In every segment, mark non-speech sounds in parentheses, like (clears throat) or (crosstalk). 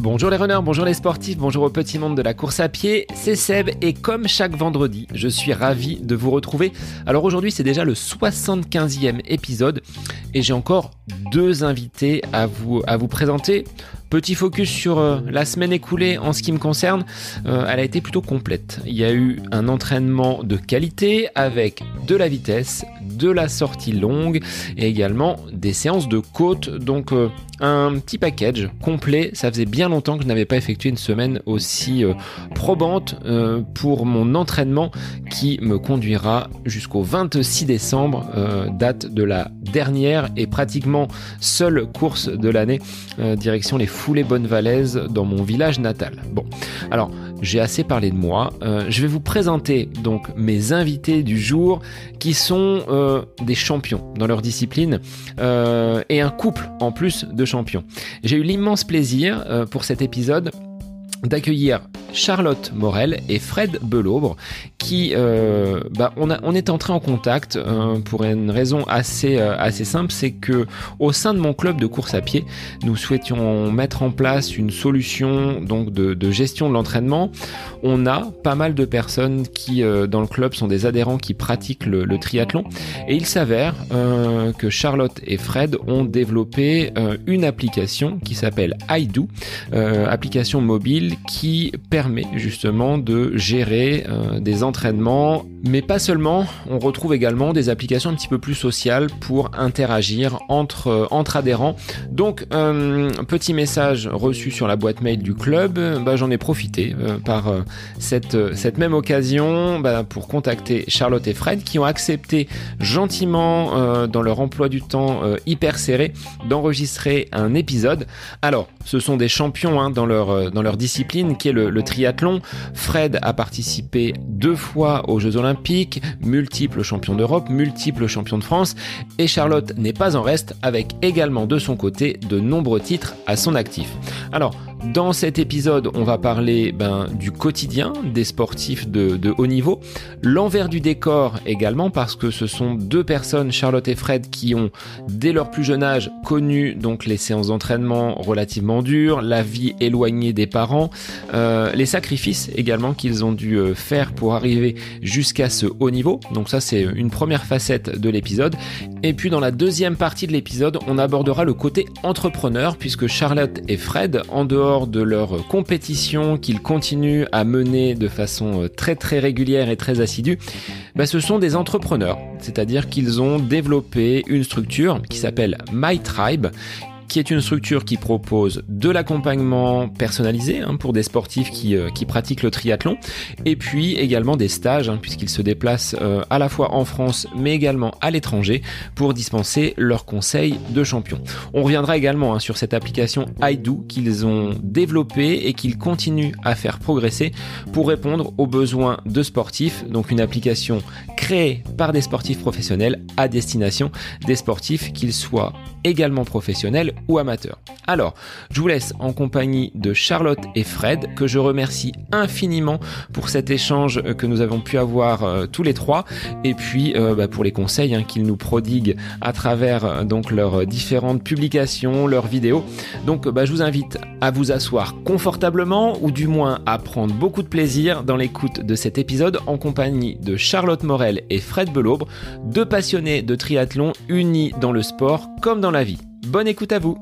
Bonjour les runners, bonjour les sportifs, bonjour au petit monde de la course à pied, c'est Seb et comme chaque vendredi, je suis ravi de vous retrouver. Alors aujourd'hui c'est déjà le 75e épisode et j'ai encore deux invités à vous, à vous présenter. Petit focus sur euh, la semaine écoulée en ce qui me concerne, euh, elle a été plutôt complète. Il y a eu un entraînement de qualité avec de la vitesse, de la sortie longue et également des séances de côte. Donc euh, un petit package complet. Ça faisait bien longtemps que je n'avais pas effectué une semaine aussi probante pour mon entraînement qui me conduira jusqu'au 26 décembre, date de la dernière et pratiquement seule course de l'année, direction les Foulée bonne valaise dans mon village natal. Bon, alors j'ai assez parlé de moi. Euh, je vais vous présenter donc mes invités du jour qui sont euh, des champions dans leur discipline euh, et un couple en plus de champions. J'ai eu l'immense plaisir pour cet épisode d'accueillir Charlotte Morel et Fred Belaubre qui euh, bah, on, a, on est entré en contact euh, pour une raison assez, euh, assez simple c'est que au sein de mon club de course à pied nous souhaitions mettre en place une solution donc de, de gestion de l'entraînement. On a pas mal de personnes qui dans le club sont des adhérents qui pratiquent le, le triathlon. Et il s'avère que Charlotte et Fred ont développé une application qui s'appelle iDo application mobile qui permet justement de gérer euh, des entraînements, mais pas seulement, on retrouve également des applications un petit peu plus sociales pour interagir entre, euh, adhérents. Donc, euh, petit message reçu sur la boîte mail du club, bah, j'en ai profité par cette, même occasion bah, pour contacter Charlotte et Fred qui ont accepté gentiment dans leur emploi du temps hyper serré d'enregistrer un épisode. Alors, ce sont des champions hein, dans leur discipline qui est le, le triathlon. Fred a participé deux fois aux Jeux Olympiques, multiple champion d'Europe, multiple champion de France, et Charlotte n'est pas en reste avec également de son côté de nombreux titres à son actif. Alors, dans cet épisode, on va parler ben, du quotidien des sportifs de, haut niveau, l'envers du décor également parce que ce sont deux personnes, Charlotte et Fred, qui ont dès leur plus jeune âge connu donc les séances d'entraînement relativement dures, la vie éloignée des parents, euh, les sacrifices également qu'ils ont dû euh, faire pour arriver jusqu'à ce haut niveau. Donc ça c'est une première facette de l'épisode. Et puis dans la deuxième partie de l'épisode, on abordera le côté entrepreneur puisque Charlotte et Fred, en dehors de leur compétition qu'ils continuent à mener de façon euh, très très régulière et très assidue, bah, ce sont des entrepreneurs. C'est-à-dire qu'ils ont développé une structure qui s'appelle My Tribe qui est une structure qui propose de l'accompagnement personnalisé hein, pour des sportifs qui, euh, qui, pratiquent le triathlon, et puis également des stages, hein, puisqu'ils se déplacent euh, à la fois en France, mais également à l'étranger, pour dispenser leurs conseils de champion. On reviendra également hein, sur cette application iDo qu'ils ont développée et qu'ils continuent à faire progresser pour répondre aux besoins de sportifs, donc une application créée par des sportifs professionnels à destination des sportifs qu'ils soient également professionnels ou amateurs. Alors, je vous laisse en compagnie de Charlotte et Fred, que je remercie infiniment pour cet échange que nous avons pu avoir euh, tous les trois, et puis euh, bah, pour les conseils hein, qu'ils nous prodiguent à travers euh, donc leurs différentes publications, leurs vidéos. Donc, bah, je vous invite à vous asseoir confortablement, ou du moins à prendre beaucoup de plaisir dans l'écoute de cet épisode en compagnie de Charlotte Morel et Fred Belaubre, deux passionnés de triathlon unis dans le sport comme dans la vie. Bonne écoute à vous.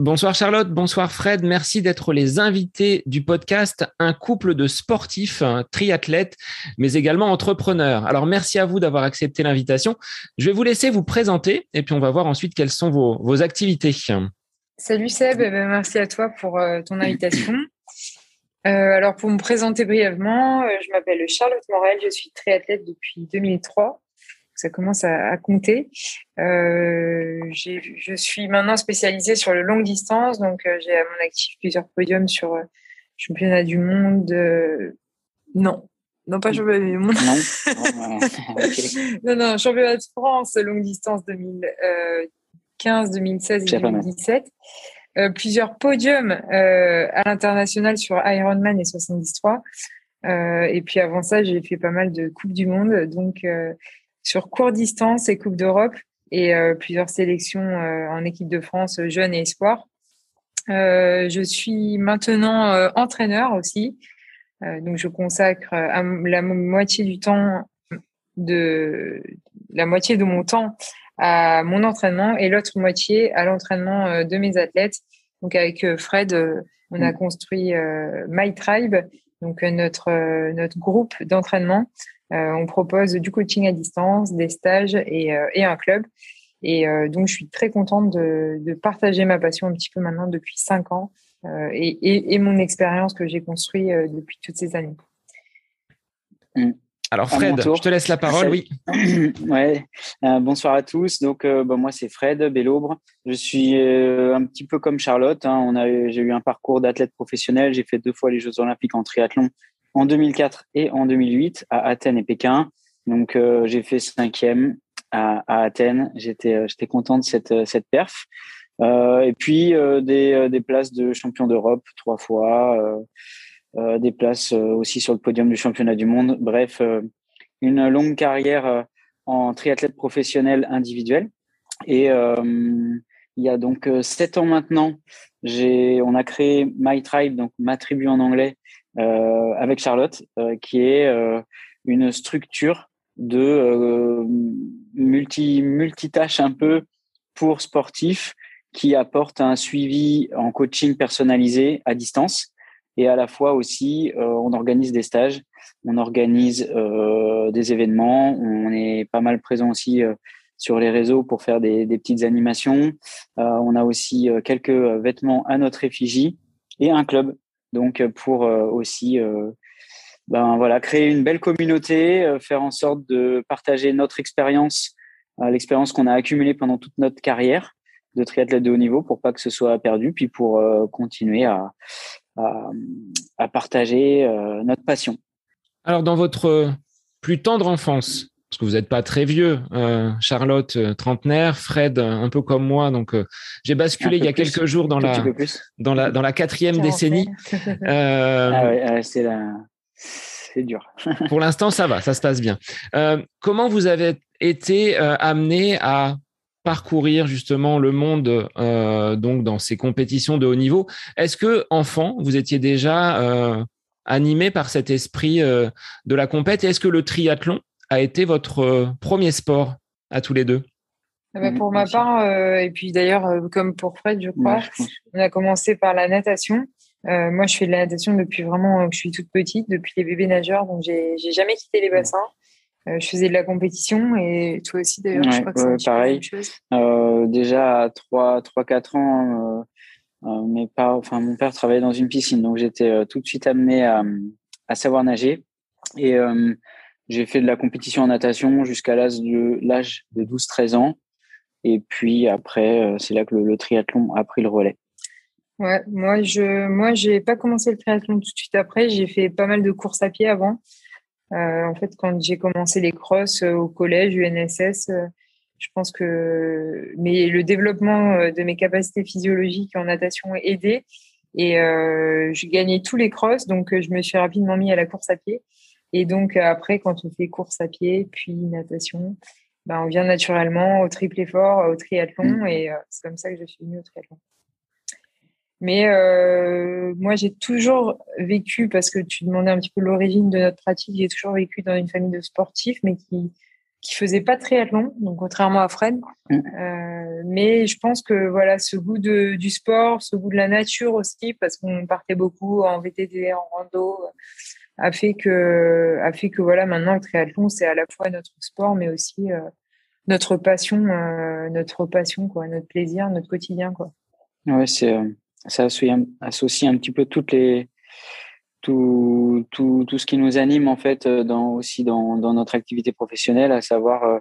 Bonsoir Charlotte, bonsoir Fred, merci d'être les invités du podcast Un couple de sportifs, triathlètes, mais également entrepreneurs. Alors merci à vous d'avoir accepté l'invitation. Je vais vous laisser vous présenter et puis on va voir ensuite quelles sont vos, activités. Salut Seb, eh ben, merci à toi pour euh, ton invitation. Euh, alors pour me présenter brièvement, euh, je m'appelle Charlotte Morel, je suis triathlète depuis 2003 ça commence à, compter. Euh, je suis maintenant spécialisée sur le longue distance, donc euh, j'ai à mon actif plusieurs podiums sur euh, championnat du monde. non, non pas championnat du monde. Non, (laughs) non, championnat de France longue distance 2015, 2016 et 2017. plusieurs podiums à l'international sur Ironman et 73. et puis avant ça, j'ai fait pas mal de Coupes du Monde. Donc, sur court distance et Coupe d'Europe et plusieurs sélections en équipe de France jeunes et espoirs. je suis maintenant entraîneur aussi, donc je consacre la moitié du temps de la moitié de mon temps à mon entraînement et l'autre moitié à l'entraînement de mes athlètes. Donc avec Fred, on a mm. construit My Tribe, donc notre notre groupe d'entraînement euh, on propose du coaching à distance, des stages et, euh, un club. Et euh, donc, je suis très contente de, partager ma passion un petit peu maintenant depuis cinq ans et, mon expérience que j'ai construite depuis toutes ces années. Alors Fred, je te laisse la parole. Oui. (clears throat) ouais. bonsoir à tous. Donc bah, moi c'est Fred Bellobre. Je suis un petit peu comme Charlotte. Hein. On a, j'ai eu un parcours d'athlète professionnel. J'ai fait deux fois les Jeux Olympiques en triathlon en 2004 et en 2008 à Athènes et Pékin. Donc, euh, j'ai fait cinquième à, Athènes. J'étais, euh, j'étais content de cette, euh, cette perf. et puis, des, des places de champion d'Europe trois fois, des places aussi sur le podium du championnat du monde. Bref, une longue carrière en triathlète professionnel individuel. Et il y a donc sept ans maintenant, on a créé My Tribe, donc ma tribu en anglais, avec Charlotte, euh, qui est euh, une structure de multi multitâche un peu pour sportifs qui apporte un suivi en coaching personnalisé à distance et à la fois aussi on organise des stages, on organise des événements, on est pas mal présent aussi sur les réseaux pour faire des, des petites animations. on a aussi quelques vêtements à notre effigie et un club donc euh, pour euh, aussi euh, ben voilà créer une belle communauté, faire en sorte de partager notre expérience, l'expérience qu'on a accumulée pendant toute notre carrière de triathlète de haut niveau pour pas que ce soit perdu, puis pour continuer à, à, partager notre passion. Alors, dans votre plus tendre enfance, parce que vous n'êtes pas très vieux, euh, Charlotte euh, trentenaire, Fred un peu comme moi, donc euh, j'ai basculé il y a quelques jours dans la, dans la dans la quatrième décennie. (laughs) ah ouais, c'est la... c'est dur. (laughs) pour l'instant, ça va, ça se passe bien. comment vous avez été amené à parcourir justement le monde donc dans ces compétitions de haut niveau? Est-ce que enfant, vous étiez déjà animé par cet esprit de la compète? Est-ce que le triathlon a été votre euh, premier sport à tous les deux? Ah bah, Pour ma part, euh, et puis d'ailleurs, euh, comme pour Fred, je crois, on a commencé par la natation. moi, je fais de la natation depuis vraiment que je suis toute petite, depuis les bébés nageurs, donc j'ai jamais quitté les bassins. je faisais de la compétition et toi aussi d'ailleurs, je crois que c'est pareil. déjà à 3-4 ans, mes enfin, mon père travaillait dans une piscine, donc j'étais tout de suite amené à, à savoir nager. Et j'ai fait de la compétition en natation jusqu'à l'âge de, l'âge de 12-13 ans. Et puis après, euh, c'est là que le, triathlon a pris le relais. Ouais, moi, je moi, pas commencé le triathlon tout de suite après. J'ai fait pas mal de courses à pied avant. Euh, en fait, quand j'ai commencé les crosses euh, au collège, UNSS, je pense que mais le développement de mes capacités physiologiques en natation a aidé. Et euh, je gagnais tous les crosses, donc je me suis rapidement mis à la course à pied. Et donc, euh, après, quand on fait course à pied, puis natation, ben, on vient naturellement au triple effort, au triathlon, mm. et euh, c'est comme ça que je suis venue au triathlon. Mais euh, moi, j'ai toujours vécu, parce que tu demandais un petit peu l'origine de notre pratique, j'ai toujours vécu dans une famille de sportifs, mais qui qui faisait pas de triathlon, donc contrairement à Fred. Mm. Euh, mais je pense que voilà, ce goût de, du sport, ce goût de la nature aussi, parce qu'on partait beaucoup en VTT, en rando, a fait que a fait que voilà maintenant le triathlon c'est à la fois notre sport mais aussi euh, notre passion euh, notre passion quoi notre plaisir notre quotidien quoi. Ouais c'est euh, ça associe, un petit peu toutes les tout, tout, tout ce qui nous anime en fait dans aussi dans, dans notre activité professionnelle à savoir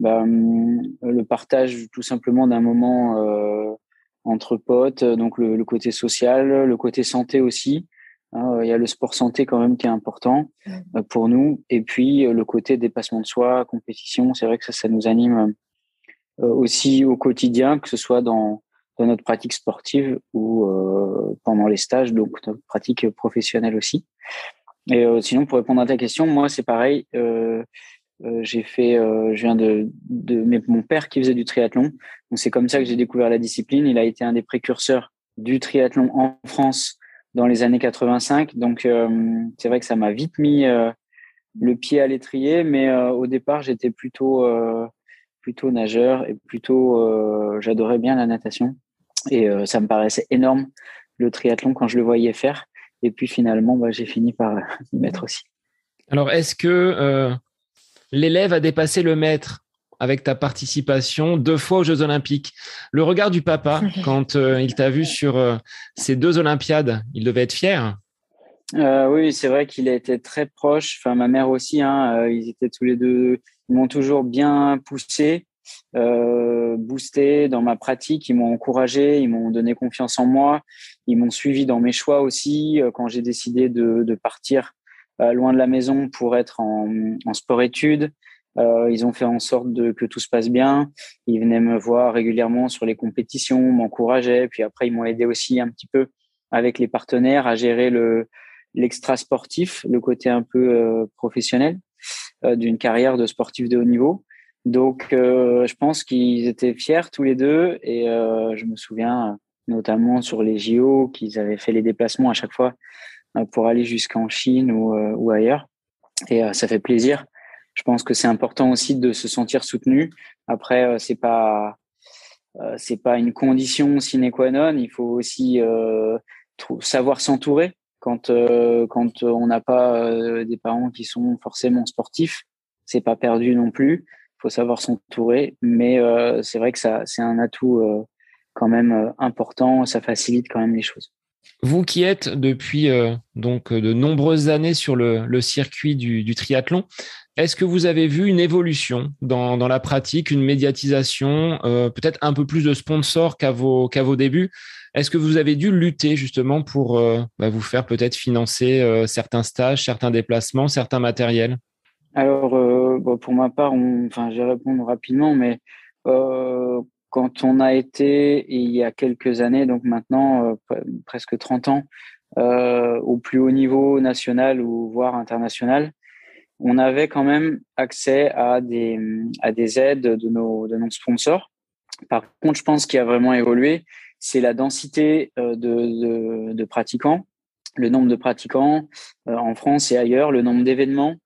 bah, hum, le partage tout simplement d'un moment entre potes donc le, côté social le côté santé aussi il y a le sport santé quand même qui est important euh, pour nous. Et puis euh, le côté dépassement de soi, compétition, c'est vrai que ça, ça nous anime euh, aussi au quotidien, que ce soit dans, dans notre pratique sportive ou pendant les stages, donc notre pratique professionnelle aussi. Et sinon, pour répondre à ta question, moi, c'est pareil. j'ai fait, je viens de, de mon père qui faisait du triathlon. Donc c'est comme ça que j'ai découvert la discipline. Il a été un des précurseurs du triathlon en France dans les années 85. Donc c'est vrai que ça m'a vite mis le pied à l'étrier, mais au départ j'étais plutôt plutôt nageur et plutôt j'adorais bien la natation et ça me paraissait énorme le triathlon quand je le voyais faire. Et puis finalement, bah, j'ai fini par (laughs) y mettre aussi. Alors, est-ce que euh, l'élève a dépassé le maître? Avec ta participation deux fois aux Jeux Olympiques Le regard du papa, (laughs) quand euh, il t'a vu sur euh, ces deux Olympiades, il devait être fier Oui, c'est vrai qu'il a été très proche. Enfin, ma mère aussi, hein, ils étaient tous les deux, ils m'ont toujours bien poussé. boosté dans ma pratique, ils m'ont encouragé, ils m'ont donné confiance en moi, ils m'ont suivi dans mes choix aussi quand j'ai décidé de, de partir euh, loin de la maison pour être en, en sport-études. Euh, ils ont fait en sorte que tout se passe bien. Ils venaient me voir régulièrement sur les compétitions, m'encourageaient. Puis après, ils m'ont aidé aussi un petit peu avec les partenaires à gérer le l'extra sportif, le côté un peu euh, professionnel euh, d'une carrière de sportif de haut niveau. Donc, je pense qu'ils étaient fiers tous les deux. Et je me souviens notamment sur les JO qu'ils avaient fait les déplacements à chaque fois pour aller jusqu'en Chine ou, ailleurs. Et ça fait plaisir. Je pense que c'est important aussi de se sentir soutenu. Après, c'est pas c'est pas une condition sine qua non. Il faut aussi savoir s'entourer quand quand on n'a pas des parents qui sont forcément sportifs. C'est pas perdu non plus. Il faut savoir s'entourer, mais c'est vrai que ça c'est un atout quand même important. Ça facilite quand même les choses. Vous qui êtes depuis euh, donc de nombreuses années sur le, circuit du, triathlon, est-ce que vous avez vu une évolution dans, la pratique, une médiatisation, euh, peut-être un peu plus de sponsors qu'à vos, débuts? Est-ce que vous avez dû lutter justement pour euh, bah, vous faire peut-être financer certains stages, certains déplacements, certains matériels? Alors, pour ma part, enfin, je vais rapidement, mais quand on a été, il y a quelques années, donc maintenant euh, presque 30 ans, euh, au plus haut niveau national ou voire international, on avait quand même accès à des, à des aides de nos, de nos sponsors. Par contre, je pense qu'il a vraiment évolué, c'est la densité euh, de, de, de, pratiquants, le nombre de pratiquants en France et ailleurs, le nombre d'événements.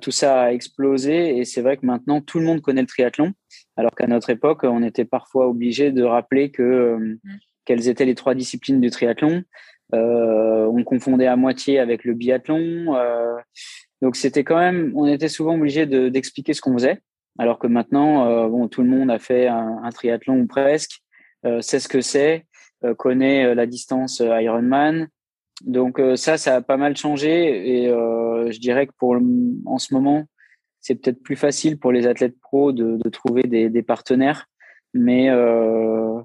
tout ça a explosé et c'est vrai que maintenant tout le monde connaît le triathlon. Alors qu'à notre époque, on était parfois obligé de rappeler que euh, mm. quelles étaient les trois disciplines du triathlon. Euh, on confondait à moitié avec le biathlon. Euh, donc c'était quand même, on était souvent obligé d'expliquer ce qu'on faisait. Alors que maintenant, bon, tout le monde a fait un, triathlon ou presque, sait ce que c'est, connaît la distance Ironman. Donc ça, ça a pas mal changé et je dirais que pour en ce moment, c'est peut-être plus facile pour les athlètes pros de, trouver des, partenaires, mais euh,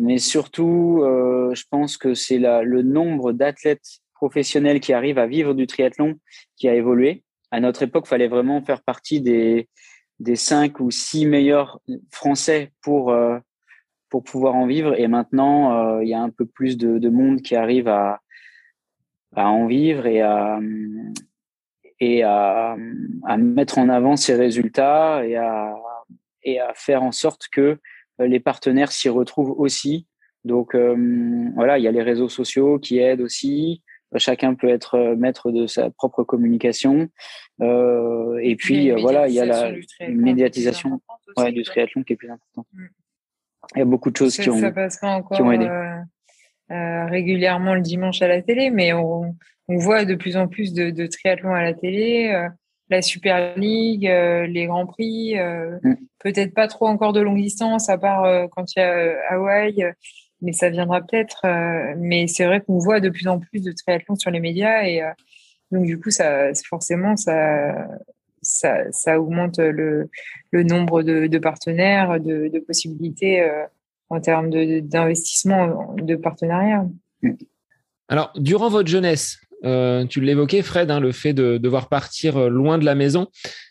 mais surtout, euh, je pense que c'est le nombre d'athlètes professionnels qui arrivent à vivre du triathlon qui a évolué. À notre époque, il fallait vraiment faire partie des des cinq ou six meilleurs français pour euh, pour pouvoir en vivre. Et maintenant, il y a un peu plus de, de monde qui arrive à à en vivre et à et à, à, mettre en avant ces résultats et à, et à faire en sorte que euh, les partenaires s'y retrouvent aussi. Donc euh, voilà, il y a les réseaux sociaux qui aident aussi. Chacun peut être euh, maître de sa propre communication. Euh, et puis voilà, il y a la médiatisation ouais, du triathlon qui est plus importante. Mm. Il y a beaucoup de choses qui ont, qui ont aidé. Euh, régulièrement le dimanche à la télé, mais on, on voit de plus en plus de, de triathlon à la télé, euh, la Super League, euh, les Grands Prix, mm. peut-être pas trop encore de longue distance, à part quand il y a Hawaï, mais ça viendra peut-être. mais c'est vrai qu'on voit de plus en plus de triathlon sur les médias et donc du coup, ça, forcément, ça, ça, augmente le, nombre de, partenaires, de, possibilités en termes d'investissement, de, partenariat. Alors, durant votre jeunesse, euh, tu l'évoquais, Fred, hein, le fait de devoir partir euh, loin de la maison.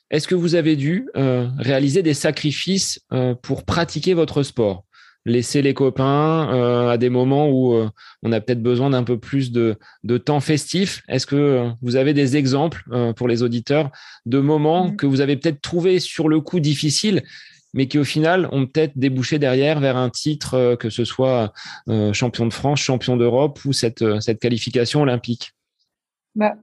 Est-ce que vous avez dû euh, réaliser des sacrifices pour pratiquer votre sport? Laisser les copains à des moments où on a peut-être besoin d'un peu plus de, de temps festif Est-ce que vous avez des exemples pour les auditeurs de moments mmh. que vous avez peut-être trouvé sur le coup difficile mais qui au final ont peut-être débouché derrière vers un titre, que ce soit champion de France, champion d'Europe ou cette, cette qualification olympique? Bah,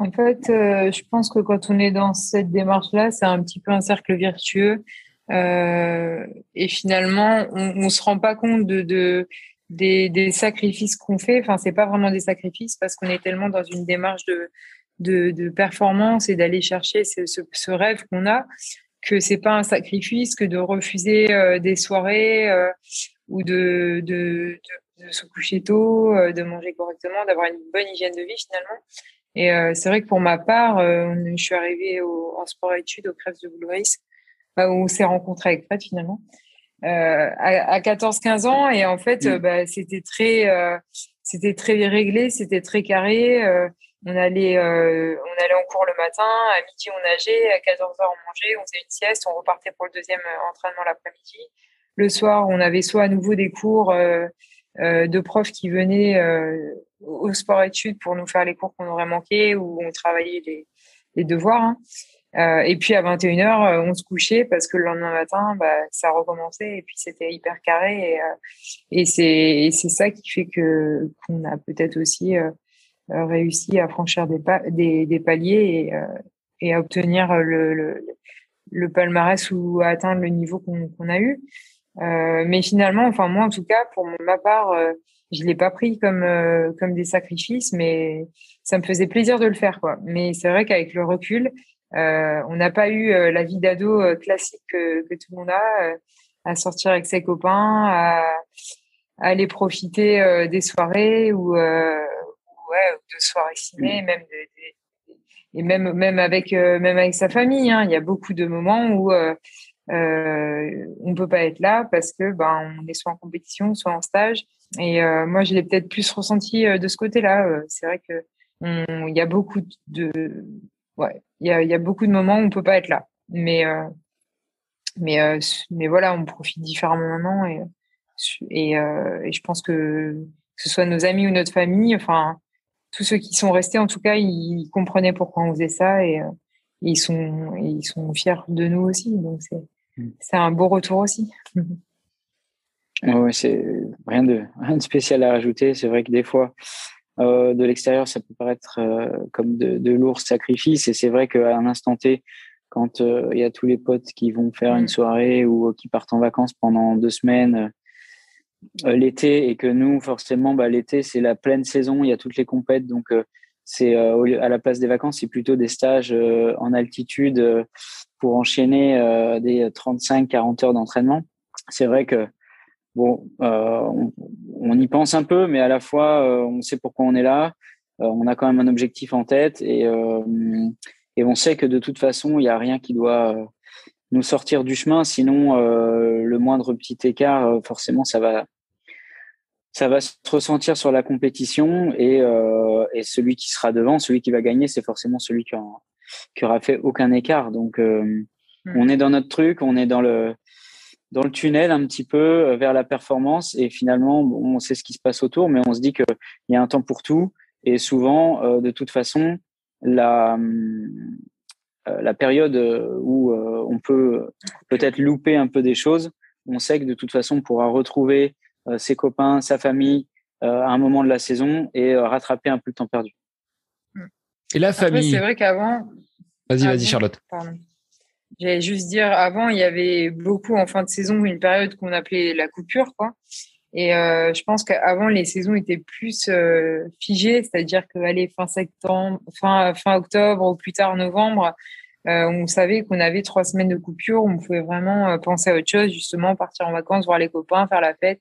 en fait, euh, je pense que quand on est dans cette démarche-là, c'est un petit peu un cercle vertueux. Euh, et finalement, on ne se rend pas compte de, des, sacrifices qu'on fait. Enfin, c'est pas vraiment des sacrifices parce qu'on est tellement dans une démarche de, de, performance et d'aller chercher ce, rêve qu'on a que c'est pas un sacrifice que de refuser euh, des soirées ou de, de, se coucher tôt, de manger correctement, d'avoir une bonne hygiène de vie finalement. Et euh, c'est vrai que pour ma part, euh, je suis arrivée en sport études au Crèves de Blue Où on s'est rencontré avec Fred finalement, euh, à, à 14-15 ans. Et en fait, bah, c'était très, c'était très réglé, c'était très carré. on allait, on allait en cours le matin, à midi on nageait, à 14 h on mangeait, on faisait une sieste, on repartait pour le deuxième entraînement l'après-midi. Le soir, on avait soit à nouveau des cours de profs qui venaient au sport études pour nous faire les cours qu'on aurait manqué ou on travaillait les, les devoirs. Hein. Euh, et puis à 21h, euh, on se couchait parce que le lendemain matin, bah, ça recommençait et puis c'était hyper carré. Et, euh, et c'est ça qui fait que qu'on a peut-être aussi euh, réussi à franchir des, des, des, paliers et, et à obtenir le, le, le, palmarès ou à atteindre le niveau qu'on a eu. mais finalement, enfin moi en tout cas, pour ma part, je l'ai pas pris comme euh, comme des sacrifices, mais ça me faisait plaisir de le faire quoi. Mais c'est vrai qu'avec le recul, euh, on n'a pas eu euh, la vie d'ado euh, classique que, que, tout le monde a, à sortir avec ses copains, à, à aller profiter des soirées ou ouais, de soirées ciné, même de, et même même avec même avec sa famille. Hein. Il y a beaucoup de moments où euh, on peut pas être là parce que ben on est soit en compétition, soit en stage et euh, moi, je l'ai peut-être plus ressenti euh, de ce côté-là. Euh, c'est vrai que il y a beaucoup de, ouais, il y a, y a, beaucoup de moments où on peut pas être là. Mais mais mais voilà, on profite différemment maintenant et et, et je pense que que ce soit nos amis ou notre famille, enfin tous ceux qui sont restés, en tout cas, ils, comprenaient pourquoi on faisait ça et, ils sont ils sont fiers de nous aussi. Donc c'est mmh. c'est un beau retour aussi. Oui, c'est rien de, rien de spécial à rajouter. C'est vrai que des fois, euh, de l'extérieur, ça peut paraître euh, comme de, de, lourds sacrifices. Et c'est vrai qu'à un instant T, quand euh, il y a tous les potes qui vont faire une mm. soirée ou qui partent en vacances pendant deux semaines l'été et que nous, forcément, bah, l'été, c'est la pleine saison, il y a toutes les compètes. Donc, c'est à la place des vacances, c'est plutôt des stages en altitude pour enchaîner des 35-40 heures d'entraînement. C'est vrai que bon, euh, on, y pense un peu, mais à la fois, euh, on sait pourquoi on est là. Euh, on a quand même un objectif en tête et, et on sait que de toute façon, il n'y a rien qui doit nous sortir du chemin. Sinon, le moindre petit écart, forcément, ça va, ça va se ressentir sur la compétition et, et celui qui sera devant, celui qui va gagner, c'est forcément celui qui, qui aura fait aucun écart. Donc, mmh. on est dans notre truc, on est dans le, dans le tunnel un petit peu euh, vers la performance. Et finalement on sait ce qui se passe autour mais on se dit qu'il y a un temps pour tout. Et souvent euh, de toute façon la euh, la période où on peut peut-être louper un peu des choses on sait que de toute façon on pourra retrouver ses copains sa famille à un moment de la saison et rattraper un peu le temps perdu. Et la famille c'est vrai qu'avant vas-y vas-y Charlotte. Pardon. J'allais juste dire, avant, il y avait beaucoup en fin de saison une période qu'on appelait la coupure, quoi. Et euh, je pense qu'avant, les saisons étaient plus euh, figées, c'est-à-dire que allez, fin septembre, fin, fin octobre ou plus tard novembre, euh, on savait qu'on avait trois semaines de coupure, on pouvait vraiment penser à autre chose, justement, partir en vacances, voir les copains, faire la fête.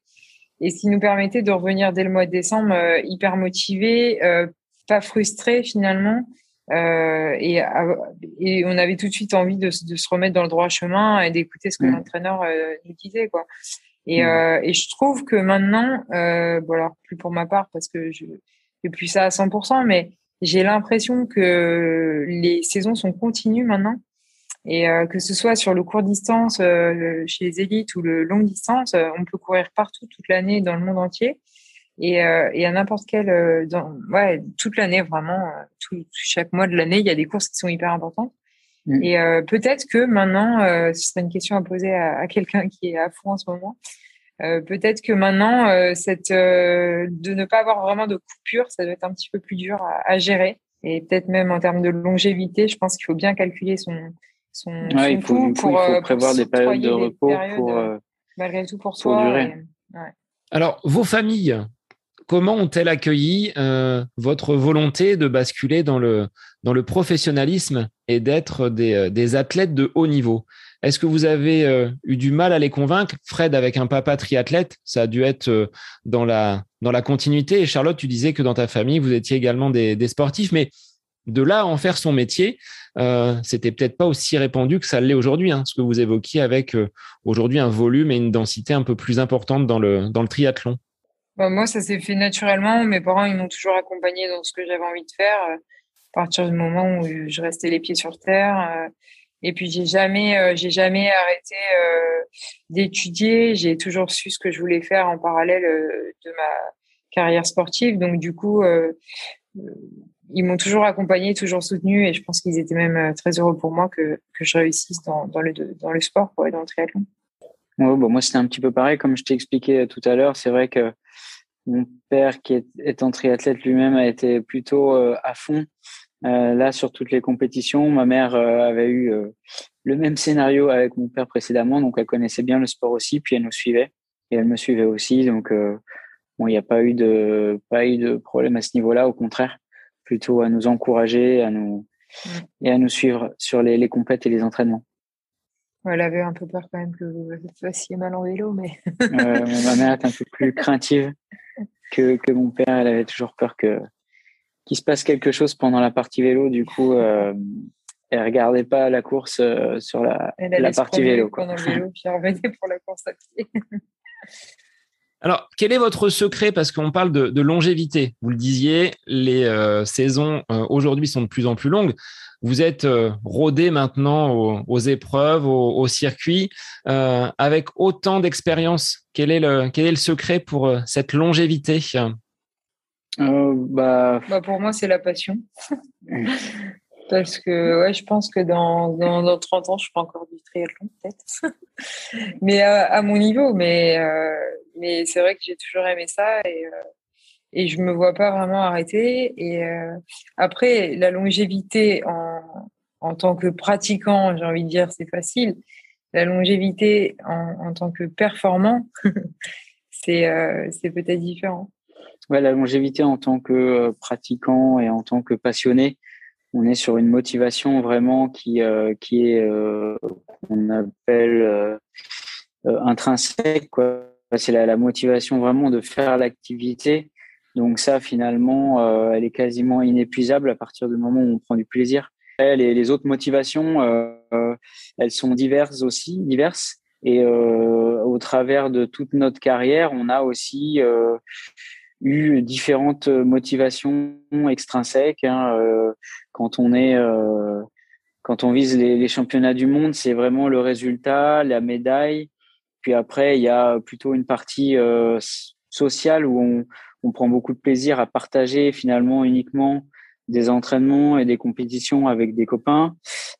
Et ce qui nous permettait de revenir dès le mois de décembre hyper motivés, pas frustrés finalement, euh, et, et, on avait tout de suite envie de, de, se remettre dans le droit chemin et d'écouter ce que mmh. l'entraîneur euh, nous disait. Quoi. Et, mmh. euh, et, je trouve que maintenant, bon alors plus pour ma part parce que je fais plus ça à 100%, mais j'ai l'impression que les saisons sont continues maintenant Et que ce soit sur le court distance chez les élites ou le longue distance, on peut courir partout toute l'année dans le monde entier. Et, et à n'importe quel, dans, ouais, toute l'année vraiment, tout, chaque mois de l'année, il y a des courses qui sont hyper importantes. Mm. Et euh, peut-être que maintenant, euh, ce serait une question à poser à, quelqu'un qui est à fond en ce moment. Euh, peut-être que maintenant, cette, de ne pas avoir vraiment de coupure, ça doit être un petit peu plus dur à, gérer. Et peut-être même en termes de longévité, je pense qu'il faut bien calculer son, son, ouais, il faut, pour, il faut prévoir des périodes de repos pour, malgré tout pour, soi. Durer. ouais. Alors, vos familles, comment ont-elles accueilli euh, votre volonté de basculer dans le, dans le professionnalisme et d'être des, euh, des, athlètes de haut niveau? Est-ce que vous avez euh, eu du mal à les convaincre? Fred, avec un papa triathlète, ça a dû être dans, la, dans la continuité. Et Charlotte, tu disais que dans ta famille, vous étiez également des, des sportifs, mais de là à en faire son métier, c'était peut-être pas aussi répandu que ça l'est aujourd'hui, hein, ce que vous évoquiez avec aujourd'hui un volume et une densité un peu plus importante dans le, dans le triathlon. Bah, moi, ça s'est fait naturellement. Mes parents, ils m'ont toujours accompagné dans ce que j'avais envie de faire, euh, à partir du moment où je restais les pieds sur terre. Euh. et puis, j'ai jamais, euh, j'ai jamais arrêté d'étudier. J'ai toujours su ce que je voulais faire en parallèle de ma carrière sportive. Donc, du coup, ils m'ont toujours accompagné, toujours soutenu, et je pense qu'ils étaient même très heureux pour moi que, que je réussisse dans, dans, le, dans le sport, quoi, dans le triathlon. Ouais, bon, moi, c'était un petit peu pareil. Comme je t'ai expliqué tout à l'heure, c'est vrai que mon père, qui est, étant triathlète lui-même, a été plutôt euh, à fond euh, là sur toutes les compétitions. Ma mère euh, avait eu le même scénario avec mon père précédemment, donc elle connaissait bien le sport aussi, puis elle nous suivait et elle me suivait aussi. Donc bon, il n'y a pas eu de pas eu de problème à ce niveau-là. Au contraire, plutôt à nous encourager, à nous et à nous suivre sur les, les compètes et les entraînements. Elle avait un peu peur quand même que vous fassiez mal en vélo, mais. ma mère est un peu plus craintive que, que mon père. Elle avait toujours peur que qu'il se passe quelque chose pendant la partie vélo. Du coup, euh, elle regardait pas la course euh, sur la, la partie vélo. Pendant le (laughs) vélo, puis elle revenait pour la course à pied. Alors, quel est votre secret? Parce qu'on parle de, longévité. Vous le disiez, les euh, saisons euh, aujourd'hui sont de plus en plus longues. Vous êtes euh, rodé maintenant aux, épreuves, au, circuit, avec autant d'expérience. Quel, est le, quel est le secret pour cette longévité? Bah... bah... Pour moi, c'est la passion. (laughs) Parce que ouais, je pense que dans, dans, dans 30 ans, je ferai encore du triathlon, peut-être. (laughs) mais à, mon niveau. Mais, euh, mais c'est vrai que j'ai toujours aimé ça et, euh, et je me vois pas vraiment arrêter. Et euh, après, la longévité en, en tant que pratiquant, j'ai envie de dire, c'est facile. La longévité en, en tant que performant, (laughs) c'est c'est peut-être différent. Ouais, la longévité en tant que pratiquant et en tant que passionné, on est sur une motivation vraiment qui euh, qui est euh, qu'on appelle euh, intrinsèque quoi. C'est la, la, motivation vraiment de faire l'activité. Donc ça finalement elle est quasiment inépuisable à partir du moment où on prend du plaisir. Les, les autres motivations elles sont diverses aussi diverses. Et au travers de toute notre carrière on a aussi eu différentes motivations extrinsèques. Hein, euh, quand on est, euh, quand on vise les, championnats du monde, c'est vraiment le résultat, la médaille. Puis après, il y a plutôt une partie euh, sociale où on, on, prend beaucoup de plaisir à partager finalement uniquement des entraînements et des compétitions avec des copains.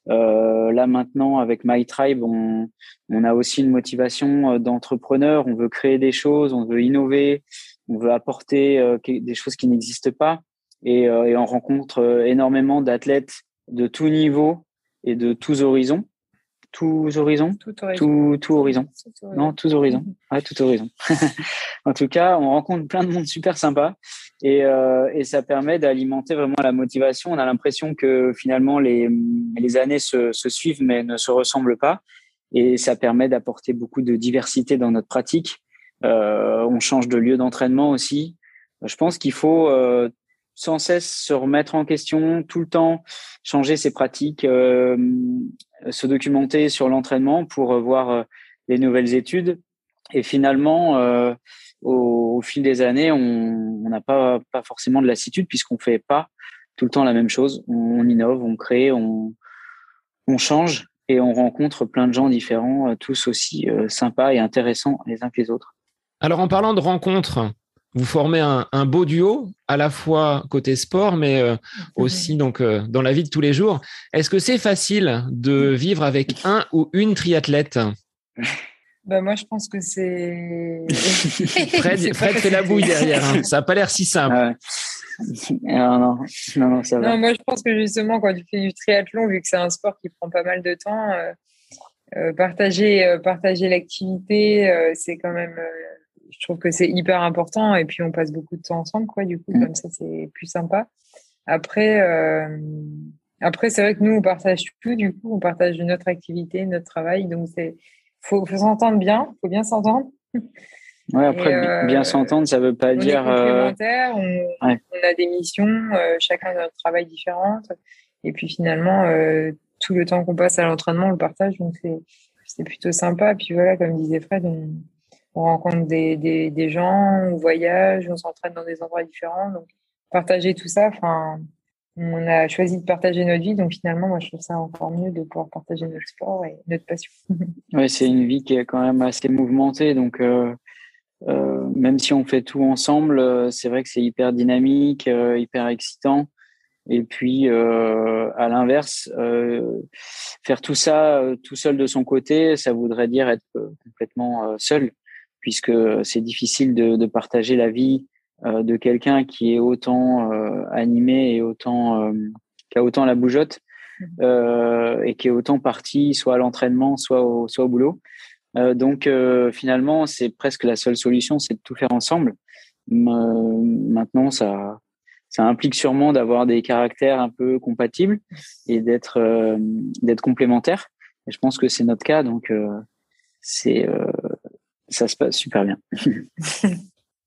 Euh, là maintenant, avec My Tribe, on, on a aussi une motivation d'entrepreneur. On veut créer des choses, on veut innover, on veut apporter euh, des choses qui n'existent pas et, euh, et, on rencontre euh, énormément d'athlètes de tout niveau et de tous horizons. Tous horizons? Tout horizon. Tout, horizon. Non, tous horizons. Ouais, tout horizon. (laughs) en tout cas, on rencontre plein de monde super sympa et, euh, et ça permet d'alimenter vraiment la motivation. On a l'impression que finalement les, les années se, se suivent mais ne se ressemblent pas et ça permet d'apporter beaucoup de diversité dans notre pratique on change de lieu d'entraînement aussi. Je pense qu'il faut euh, sans cesse se remettre en question, tout le temps changer ses pratiques, euh, se documenter sur l'entraînement pour voir les nouvelles études. Et finalement, au, fil des années, on n'a pas, forcément de lassitude puisqu'on fait pas tout le temps la même chose. On, innove, on crée, on, on change et on rencontre plein de gens différents, tous aussi sympas et intéressants les uns que les autres. Alors en parlant de rencontres, vous formez un, beau duo, à la fois côté sport, mais euh, aussi donc euh, dans la vie de tous les jours. Est-ce que c'est facile de vivre avec un ou une triathlète? Bah moi, je pense que c'est. (laughs) (laughs) Fred, fait la bouille derrière. Hein. Ça n'a pas l'air si simple. Ah non, non, ça va. Non, moi, je pense que justement, quand tu fais du triathlon, vu que c'est un sport qui prend pas mal de temps, euh, partager, partager l'activité, c'est quand même je trouve que c'est hyper important et puis on passe beaucoup de temps ensemble quoi du coup mm. comme ça c'est plus sympa. Après euh, après c'est vrai que nous on partage tout du coup on partage notre activité notre travail donc c'est faut, faut s'entendre bien faut bien s'entendre. (laughs) Ouais après euh, bien s'entendre ça veut pas on dire est euh, complémentaires, on, on, a des missions chacun a notre travail différent. Et puis finalement tout le temps qu'on passe à l'entraînement on le partage donc c'est c'est plutôt sympa. Puis voilà comme disait Fred on on rencontre des, gens, on voyage, on s'entraîne dans des endroits différents. Donc, partager tout ça, enfin, on a choisi de partager notre vie. Donc, finalement, moi, je trouve ça encore mieux de pouvoir partager notre sport et notre passion. (laughs) oui, c'est une vie qui est quand même assez mouvementée. Donc, euh, euh, même si on fait tout ensemble, euh, c'est vrai que c'est hyper dynamique, hyper excitant. Et puis, à l'inverse, faire tout ça tout seul de son côté, ça voudrait dire être complètement seul puisque c'est difficile de, de, partager la vie euh, de quelqu'un qui est autant euh, animé et autant euh, qui a autant la bougeotte mmh. et qui est autant parti soit à l'entraînement, soit au, soit au boulot. donc finalement, c'est presque la seule solution, c'est de tout faire ensemble. maintenant, ça, ça implique sûrement d'avoir des caractères un peu compatibles et d'être d'être complémentaires. Et je pense que c'est notre cas, donc c'est ça se passe super bien. (laughs)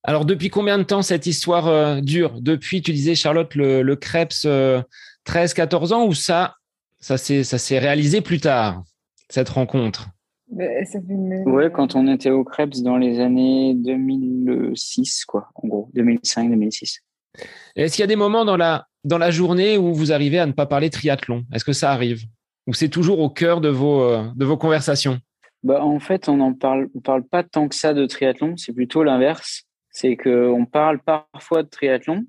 Alors, depuis combien de temps cette histoire euh, dure? Depuis, tu disais, Charlotte, le, le Krebs, 13-14 euh, ans, ou ça, ça s'est réalisé plus tard, cette rencontre? Oui, quand on était au Krebs dans les années 2006, quoi, en gros, 2005-2006. Est-ce qu'il y a des moments dans la, dans la journée où vous arrivez à ne pas parler triathlon? Est-ce que ça arrive? Ou c'est toujours au cœur de vos, euh, de vos conversations? Bah, en fait, on en parle, on parle pas tant que ça de triathlon. C'est plutôt l'inverse. C'est que on parle parfois de triathlon,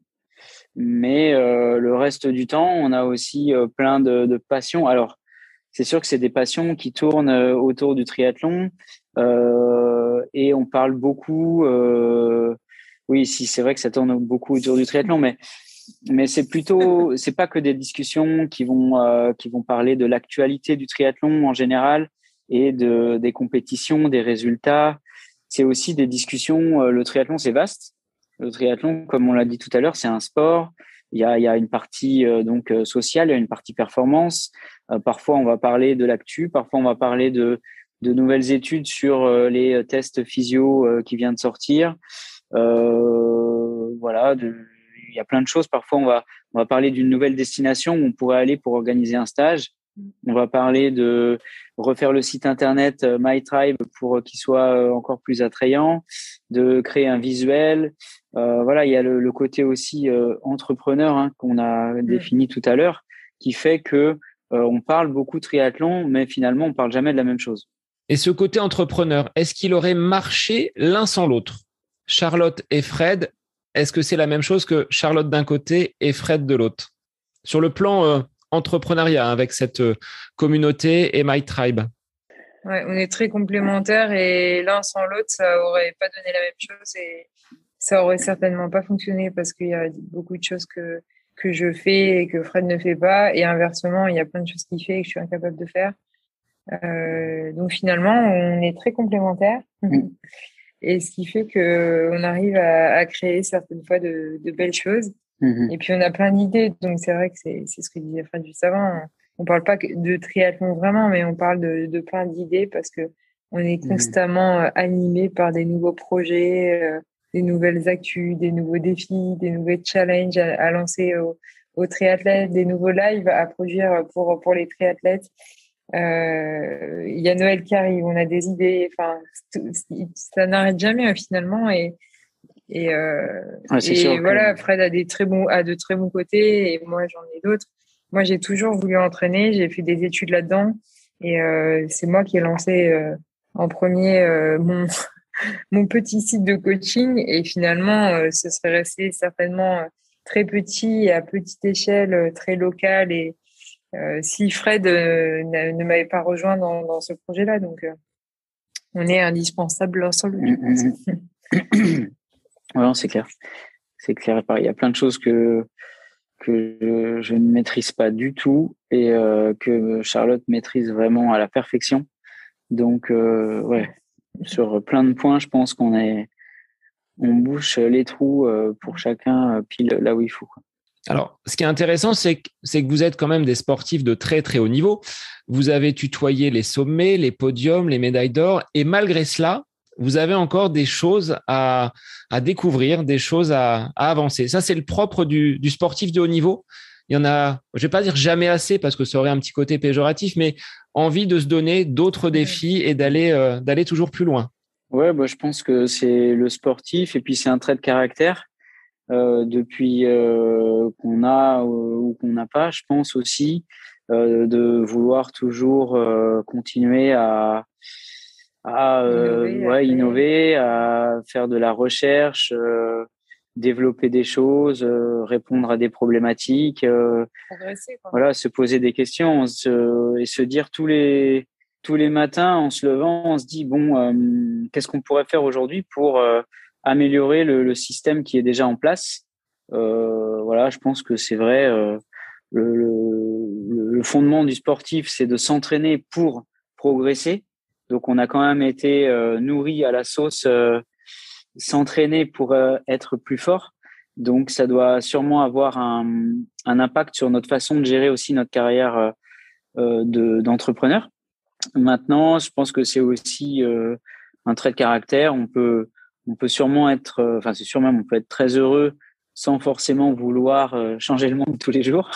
mais euh, le reste du temps, on a aussi euh, plein de, de, passions. Alors, c'est sûr que c'est des passions qui tournent euh, autour du triathlon, euh, et on parle beaucoup. Euh, oui, si c'est vrai que ça tourne beaucoup autour du triathlon, mais mais c'est plutôt, c'est pas que des discussions qui vont qui vont parler de l'actualité du triathlon en général et de, des compétitions, des résultats. C'est aussi des discussions. Euh, le triathlon, c'est vaste. Le triathlon, comme on l'a dit tout à l'heure, c'est un sport. Il y a, une partie euh, donc euh, sociale, il y a une partie performance. parfois, on va parler de l'actu, parfois on va parler de, de nouvelles études sur les tests physio qui viennent de sortir. voilà, il y a plein de choses. Parfois, on va, on va parler d'une nouvelle destination où on pourrait aller pour organiser un stage. On va parler de refaire le site internet euh, MyTribe pour euh, qu'il soit euh, encore plus attrayant, de créer un visuel. voilà, il y a le, côté aussi entrepreneur hein, qu'on a mm. défini tout à l'heure, qui fait que on parle beaucoup triathlon, mais finalement on parle jamais de la même chose. Et ce côté entrepreneur, est-ce qu'il aurait marché l'un sans l'autre? Charlotte et Fred, est-ce que c'est la même chose que Charlotte d'un côté et Fred de l'autre? Sur le plan entrepreneuriat avec cette euh, communauté et My Tribe ouais, On est très complémentaires et l'un sans l'autre, ça aurait pas donné la même chose et ça aurait certainement pas fonctionné parce qu'il y a beaucoup de choses que, que je fais et que Fred ne fait pas et inversement, il y a plein de choses qu'il fait et que je suis incapable de faire. Euh, donc finalement, on est très complémentaires. Et ce qui fait qu'on arrive à, à, créer certaines fois de, de belles choses. Mhm. Et puis on a plein d'idées, donc c'est vrai que c'est ce que disait Fred juste avant. On parle pas de triathlon vraiment, mais on parle de, de plein d'idées parce que on est mhm. constamment euh, animé par des nouveaux projets, euh, des nouvelles actus, des nouveaux défis, des nouveaux challenges à, lancer aux, aux, triathlètes, des nouveaux lives à produire pour pour les triathlètes. Euh, il y a Noël qui arrive, on a des idées. Enfin, ça n'arrête jamais finalement et et, euh, voilà, Fred a des très bons, a de très bons côtés et moi j'en ai d'autres. Moi j'ai toujours voulu entraîner, j'ai fait des études là-dedans Et c'est moi qui ai lancé en premier mon, (laughs) mon petit site de coaching. Et finalement, ce serait resté certainement très petit, à petite échelle, très local. Et si Fred ne m'avait pas rejoint dans, dans ce projet-là, donc on est indispensable l'ensemble. (laughs) (clears throat) Mm. c'est clair. C'est clair. Il y a plein de choses que, je ne maîtrise pas du tout et euh, que Charlotte maîtrise vraiment à la perfection. Donc, euh, ouais, sur plein de points, je pense qu'on est, on bouche les trous euh, pour chacun pile là où il faut. Alors, ce qui est intéressant, c'est que vous êtes quand même des sportifs de très très haut niveau. Vous avez tutoyé les sommets, les podiums, les médailles d'or, et malgré cela, vous avez encore des choses à, découvrir, des choses à, avancer. Ça, c'est le propre du, sportif de haut niveau. Il y en a, je vais pas dire jamais assez parce que ça aurait un petit côté péjoratif, mais envie de se donner d'autres défis et d'aller euh, d'aller toujours plus loin. Ouais, bah, je pense que c'est le sportif et puis c'est un trait de caractère euh, depuis euh, qu'on a ou qu'on n'a pas, je pense aussi de vouloir toujours continuer à à innover, ouais, innover, à faire de la recherche, développer des choses, répondre à des problématiques, voilà, se poser des questions se, et se dire tous les tous les matins en se levant, on se dit bon, qu'est-ce qu'on pourrait faire aujourd'hui pour améliorer le, le, système qui est déjà en place? Euh, voilà, je pense que c'est vrai. Euh, le, le, le, fondement du sportif, c'est de s'entraîner pour progresser. Donc, on a quand même été euh, nourri à la sauce, s'entraîner pour être plus fort. Donc, ça doit sûrement avoir un, impact sur notre façon de gérer aussi notre carrière d'entrepreneur. Maintenant, je pense que c'est aussi un trait de caractère. On peut on peut sûrement être, euh, enfin c'est on peut être très heureux sans forcément vouloir euh, changer le monde tous les jours.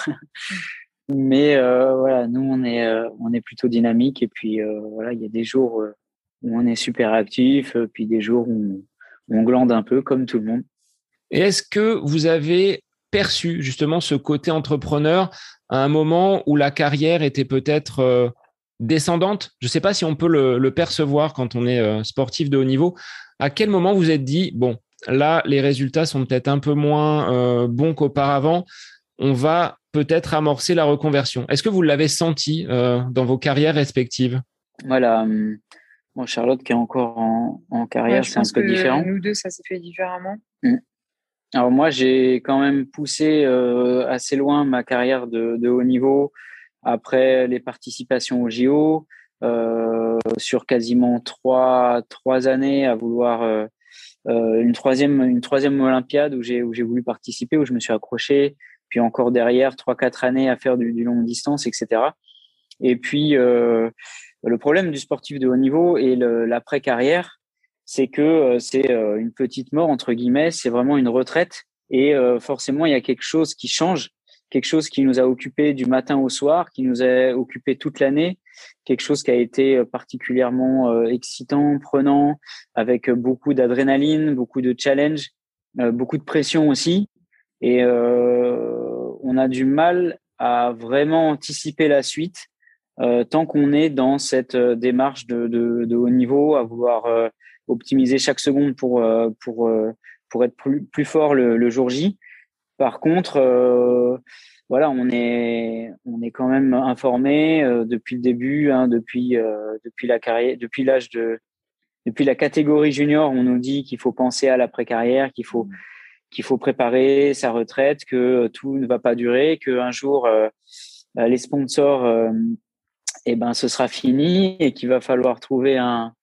Mais euh, voilà, nous on est on est plutôt dynamique et puis voilà, il y a des jours où on est super actif, puis des jours où on, glande un peu comme tout le monde. Et est-ce que vous avez perçu justement ce côté entrepreneur à un moment où la carrière était peut-être descendante? Je ne sais pas si on peut le, le, percevoir quand on est sportif de haut niveau, à quel moment vous êtes dit, bon, là, les résultats sont peut-être un peu moins euh, bons qu'auparavant, on va peut-être amorcer la reconversion. Est-ce que vous l'avez senti euh, dans vos carrières respectives? Voilà. Moi, Charlotte, qui est encore en, carrière, c'est un peu différent. Nous deux, ça s'est fait différemment. Mmh. Alors moi, j'ai quand même poussé euh, assez loin ma carrière de, de, haut niveau après les participations au JO. Euh, sur quasiment trois, trois années à vouloir euh, euh, une troisième une troisième Olympiade où j'ai où j'ai voulu participer où je me suis accroché puis encore derrière trois quatre années à faire du, du longue distance etc et puis le problème du sportif de haut niveau et l'après carrière c'est que c'est une petite mort entre guillemets c'est vraiment une retraite et forcément il y a quelque chose qui change quelque chose qui nous a occupé du matin au soir qui nous a occupé toute l'année quelque chose qui a été euh, particulièrement euh, excitant, prenant, avec euh, beaucoup d'adrénaline, beaucoup de challenge, beaucoup de pression aussi. Et on a du mal à vraiment anticiper la suite tant qu'on est dans cette démarche de, de, de, haut niveau, à vouloir optimiser chaque seconde pour pour pour être plus, plus fort le, le jour J. Par contre, voilà, on est on est quand même informé euh, depuis le début, hein, depuis euh, depuis la carrière, depuis l'âge de depuis la catégorie junior, on nous dit qu'il faut penser à l'après carrière, qu'il faut qu'il faut préparer sa retraite, que tout ne va pas durer, que un jour euh, les sponsors, eh ben ce sera fini et qu'il va falloir trouver un,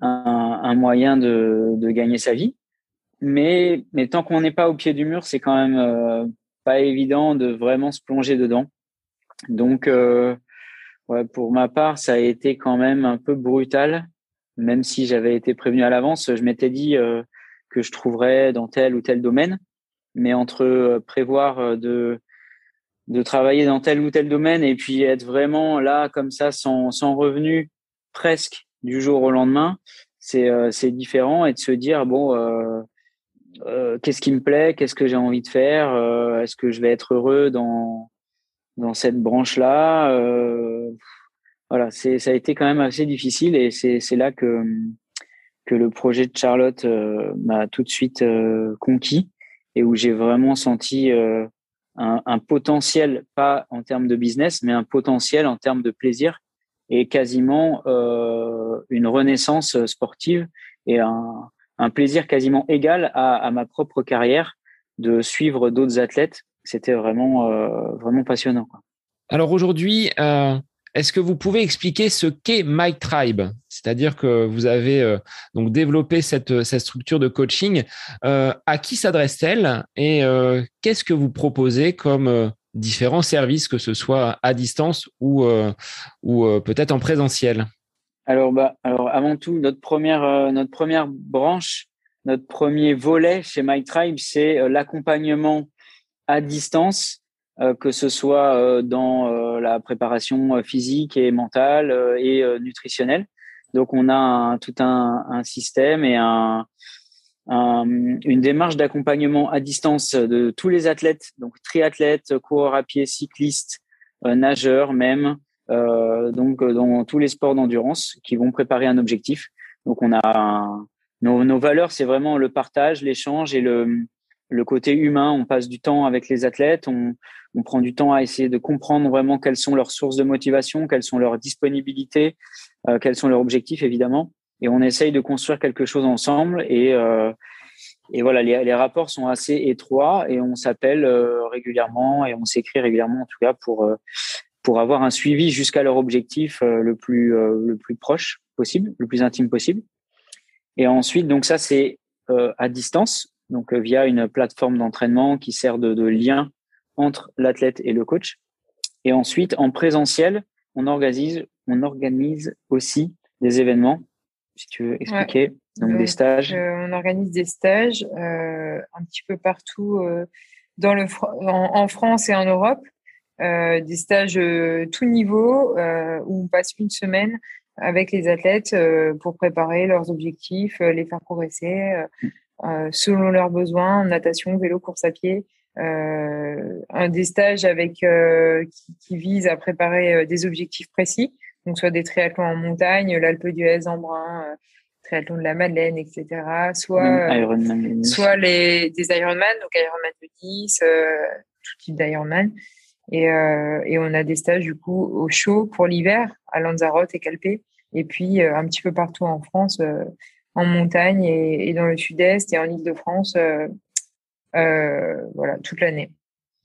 un, moyen de, de gagner sa vie. Mais mais tant qu'on n'est pas au pied du mur, c'est quand même pas évident de vraiment se plonger dedans. Donc, euh, ouais, pour ma part, ça a été quand même un peu brutal, même si j'avais été prévenu à l'avance. Je m'étais dit euh, que je trouverais dans tel ou tel domaine, mais entre euh, prévoir de de travailler dans tel ou tel domaine et puis être vraiment là comme ça sans, sans revenu presque du jour au lendemain, c'est c'est différent et de se dire bon euh, qu'est-ce qui me plaît, qu'est-ce que j'ai envie de faire, euh, est-ce que je vais être heureux dans dans cette branche-là. Euh, voilà, ça a été quand même assez difficile et c'est là que que le projet de Charlotte m'a tout de suite conquis et où j'ai vraiment senti un, un, potentiel, pas en termes de business, mais un potentiel en termes de plaisir et quasiment euh, une renaissance sportive et un, plaisir quasiment égal à, ma propre carrière de suivre d'autres athlètes. C'était vraiment, euh, vraiment passionnant. Alors aujourd'hui, euh, est-ce que vous pouvez expliquer ce qu'est My Tribe? C'est-à-dire que vous avez euh, donc développé cette, cette, structure de coaching. Euh, à qui s'adresse-t-elle et euh, qu'est-ce que vous proposez comme euh, différents services, que ce soit à distance ou, euh, ou peut-être en présentiel? Alors, bah, alors, avant tout, notre première, notre première branche, notre premier volet chez My Tribe, c'est l'accompagnement à distance euh, que ce soit euh, dans euh, la préparation physique et mentale et nutritionnelle. Donc, on a tout un, système et un, une démarche d'accompagnement à distance de tous les athlètes, donc triathlètes, coureurs à pied, cyclistes, nageurs même, euh, donc dans tous les sports d'endurance qui vont préparer un objectif. Donc, on a nos valeurs, c'est vraiment le partage, l'échange et le, le côté humain. On passe du temps avec les athlètes, on, on prend du temps à essayer de comprendre vraiment quelles sont leurs sources de motivation, quelles sont leurs disponibilités, euh, quels sont leurs objectifs évidemment, et on essaye de construire quelque chose ensemble. Et, euh, et voilà, les, les, rapports sont assez étroits et on s'appelle euh, régulièrement et on s'écrit régulièrement en tout cas pour euh, pour avoir un suivi jusqu'à leur objectif euh, le plus le plus proche possible, le plus intime possible. Et ensuite, donc ça c'est à distance, donc via une plateforme d'entraînement qui sert de, de lien entre l'athlète et le coach. Et ensuite, en présentiel, on organise, on organise aussi des événements, si tu veux expliquer, donc, des stages. Euh, on organise des stages euh, un petit peu partout euh, dans le, en, en, France et en Europe, euh, des stages euh, tout niveau où on passe une semaine avec les athlètes pour préparer leurs objectifs, les faire progresser selon leurs besoins, natation, vélo, course à pied, euh, un des stages avec euh, qui, qui, vise à préparer euh, des objectifs précis, donc soit des triathlons en montagne, l'Alpe d'Huez en brun, triathlon de la Madeleine, etc. Soit soit les des Ironman, donc Ironman de Nice, tout type d'Ironman. Et, euh, et on a des stages du coup au chaud pour l'hiver à Lanzarote et Calpe, et puis euh, un petit peu partout en France, euh, en montagne et, dans le sud-est et en Île-de-France euh, voilà, toute l'année.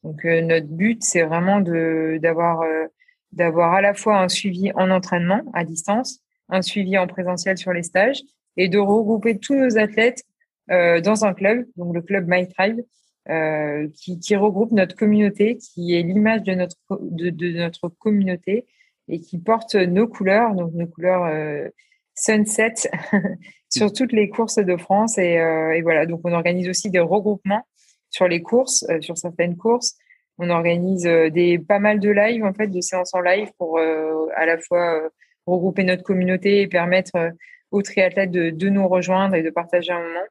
Donc euh, notre but, c'est vraiment d'avoir euh, d'avoir à la fois un suivi en entraînement à distance, un suivi en présentiel sur les stages et de regrouper tous nos athlètes euh, dans un club, donc le club My Tribe, euh, qui, regroupe notre communauté, qui est l'image de notre de, notre communauté et qui porte nos couleurs, donc nos couleurs euh, sunset (laughs) sur toutes les courses de France et, et, voilà. Donc on organise aussi des regroupements sur les courses, euh, sur certaines courses. On organise euh, des pas mal de lives en fait, de séances en live pour euh, à la fois regrouper notre communauté et permettre aux triathlètes de, de, nous rejoindre et de partager un moment.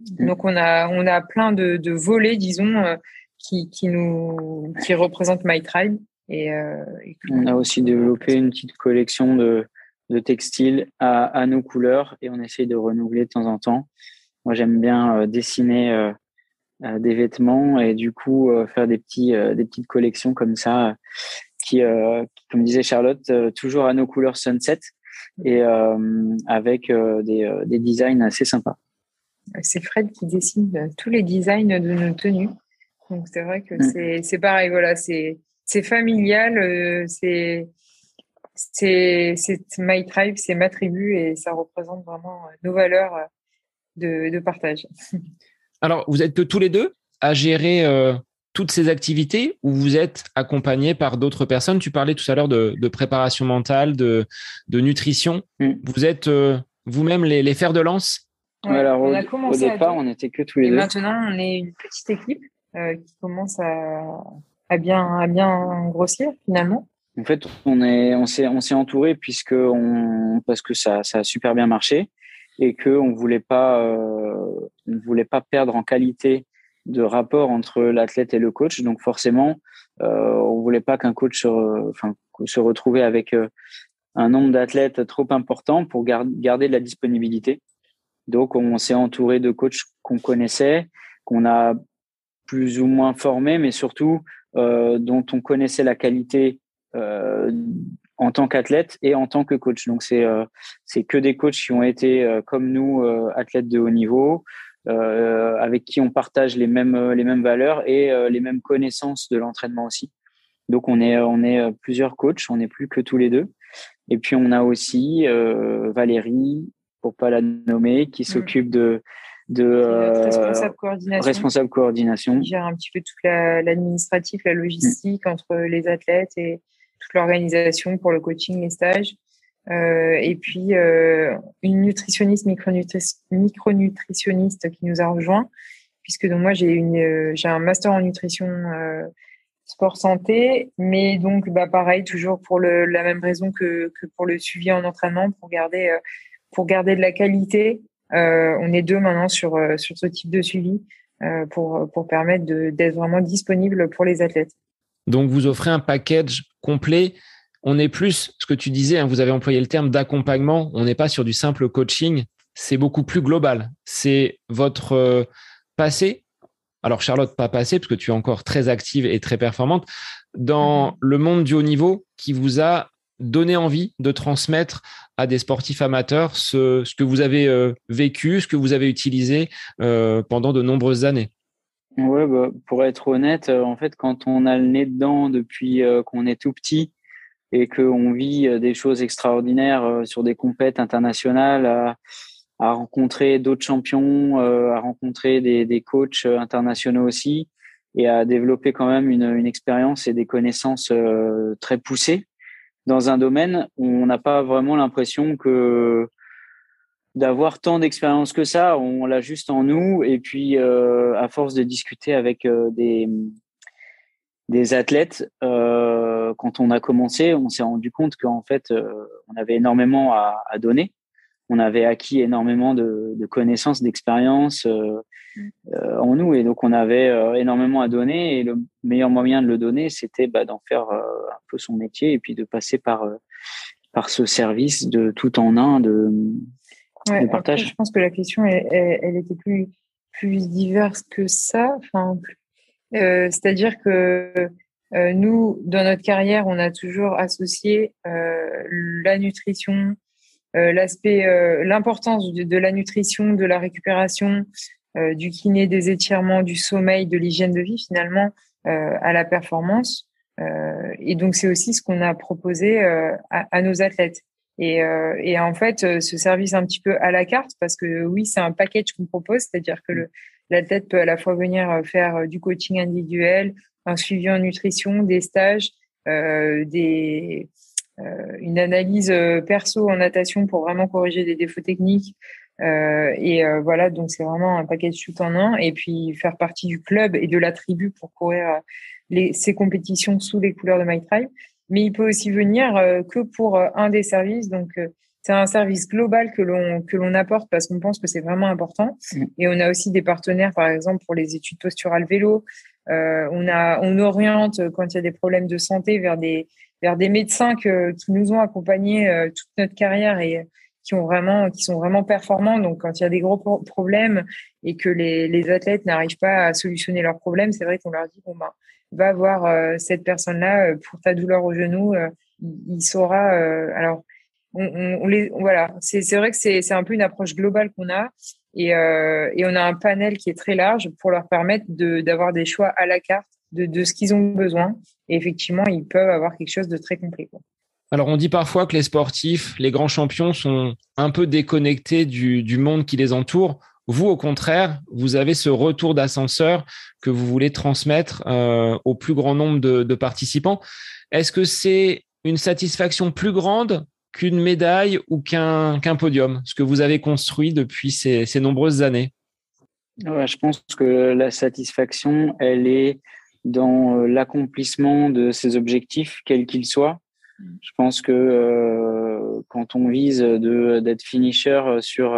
Mmh. Donc on a on a plein de, de volets, disons, qui, qui nous qui représentent My Tribe. Et, euh, et on a aussi développé une petite collection de, de textiles à, à, nos couleurs et on essaye de renouveler de temps en temps. Moi j'aime bien euh, dessiner euh, euh, des vêtements et du coup faire des petits des petites collections comme ça qui, comme disait Charlotte toujours à nos couleurs sunset et avec des, des designs assez sympas. C'est Fred qui dessine tous les designs de nos tenues. Donc c'est vrai que mm. c'est pareil, voilà, c'est familial, c'est c'est my tribe, c'est ma tribu et ça représente vraiment nos valeurs de, de partage. (laughs) Alors, vous êtes que tous les deux à gérer euh, toutes ces activités ou vous êtes accompagné par d'autres personnes? Tu parlais tout à l'heure de, de, préparation mentale, de, de nutrition. Mm. Vous êtes euh, vous-même les, les, fers de lance? Ouais, Alors, on au, a commencé au départ, on n'était que tous les et deux. Maintenant, on est une petite équipe euh, qui commence à, à, bien, à bien grossir finalement. En fait, on est, on s'est, on s'est entouré puisque on, parce que ça, ça a super bien marché et que on voulait pas, euh, on voulait pas perdre en qualité de rapport entre l'athlète et le coach. Donc forcément, euh, on voulait pas qu'un coach se, retrouvait avec euh, un nombre d'athlètes trop important pour garder de la disponibilité. Donc, on s'est entouré de coachs qu'on connaissait, qu'on a plus ou moins formés, mais surtout euh, dont on connaissait la qualité en tant qu'athlète et en tant que coach. Donc, c'est euh, c'est que des coachs qui ont été, euh, comme nous, euh, athlètes de haut niveau, avec qui on partage les mêmes, les mêmes valeurs et les mêmes connaissances de l'entraînement aussi. Donc, on est, on est plusieurs coachs, on n'est plus que tous les deux. Et puis, on a aussi Valérie, pour pas la nommer, qui mm. s'occupe de de responsable coordination. responsable coordination. Qui gère un petit peu tout l'administratif, la, logistique entre les athlètes et toute l'organisation pour le coaching, les stages. Euh, et puis euh, une nutritionniste, micronutritionniste qui nous a rejoint, puisque donc moi j'ai une euh, j'ai un master en nutrition sport santé, mais donc bah pareil toujours pour la même raison que, que pour le suivi en entraînement pour garder pour garder de la qualité. on est deux maintenant sur sur ce type de suivi pour pour permettre d'être vraiment disponible pour les athlètes. Donc, vous offrez un package complet. On est plus, ce que tu disais, hein, vous avez employé le terme d'accompagnement. On n'est pas sur du simple coaching. C'est beaucoup plus global. C'est votre euh, passé. Alors, Charlotte, pas passé, parce que tu es encore très active et très performante dans mm-hmm. le monde du haut niveau qui vous a donné envie de transmettre à des sportifs amateurs ce, que vous avez euh, vécu, ce que vous avez utilisé euh, pendant de nombreuses années. Ouais, bah, pour être honnête, euh, en fait, quand on a le nez dedans depuis euh, qu'on est tout petit et qu'on vit euh, des choses extraordinaires sur des compètes internationales, à, à rencontrer d'autres champions, à rencontrer des, des, coachs internationaux aussi, et à développer quand même une, une expérience et des connaissances très poussées dans un domaine où on n'a pas vraiment l'impression que d'avoir tant d'expérience que ça. On l'a juste en nous. Et puis, euh, à force de discuter avec euh, des, des athlètes, euh, quand on a commencé, on s'est rendu compte qu'en fait, on avait énormément à, à, donner. On avait acquis énormément de, de connaissances, d'expériences en nous. Et donc, on avait énormément à donner. Et le meilleur moyen de le donner, c'était bah, d'en faire un peu son métier et puis de passer par, par ce service de tout en un, de Ouais, je pense que la question, elle, elle, était plus, plus diverse que ça. Enfin, euh, C'est-à-dire que euh, nous, dans notre carrière, on a toujours associé euh, la nutrition, l'aspect, l'importance de, de, la nutrition, de la récupération, du kiné, des étirements, du sommeil, de l'hygiène de vie, finalement, à la performance. et donc, c'est aussi ce qu'on a proposé à, à nos athlètes. Et, euh, et, en fait, euh, ce service un petit peu à la carte, parce que oui, c'est un package qu'on propose, c'est-à-dire que le, l'athlète peut à la fois venir euh, faire du coaching individuel, un suivi en nutrition, des stages, euh, des, euh, une analyse perso en natation pour vraiment corriger des défauts techniques. Euh, et voilà, donc c'est vraiment un package tout en un. Et puis faire partie du club et de la tribu pour courir les, ces compétitions sous les couleurs de MyTribe mais il peut aussi venir euh, que pour euh, un des services. Donc, euh, c'est un service global que l'on que l'on apporte parce qu'on pense que c'est vraiment important. Mm. Et on a aussi des partenaires, par exemple pour les études posturales vélo. Euh, on a on oriente quand il y a des problèmes de santé vers des vers des médecins que, qui nous ont accompagnés toute notre carrière et qui ont vraiment qui sont vraiment performants. Donc quand il y a des gros problèmes et que les, les athlètes n'arrivent pas à solutionner leurs problèmes, c'est vrai qu'on leur dit bon ben va voir euh, cette personne-là euh, pour ta douleur au genou. Euh, il, saura. alors, on, les, voilà, c'est vrai que c'est un peu une approche globale qu'on a. Et, et, on a un panel qui est très large pour leur permettre d'avoir des choix à la carte de, de ce qu'ils ont besoin. Et effectivement, ils peuvent avoir quelque chose de très complet. Alors, on dit parfois que les sportifs, les grands champions sont un peu déconnectés du, du monde qui les entoure. Vous, au contraire, vous avez ce retour d'ascenseur que vous voulez transmettre euh, au plus grand nombre de, participants. Est-ce que c'est une satisfaction plus grande qu'une médaille ou qu'un podium, ce que vous avez construit depuis ces, nombreuses années? Je pense que la satisfaction, elle est dans euh, l'accomplissement de ces objectifs, quels qu'ils soient. Je pense que euh, quand on vise d'être finisher sur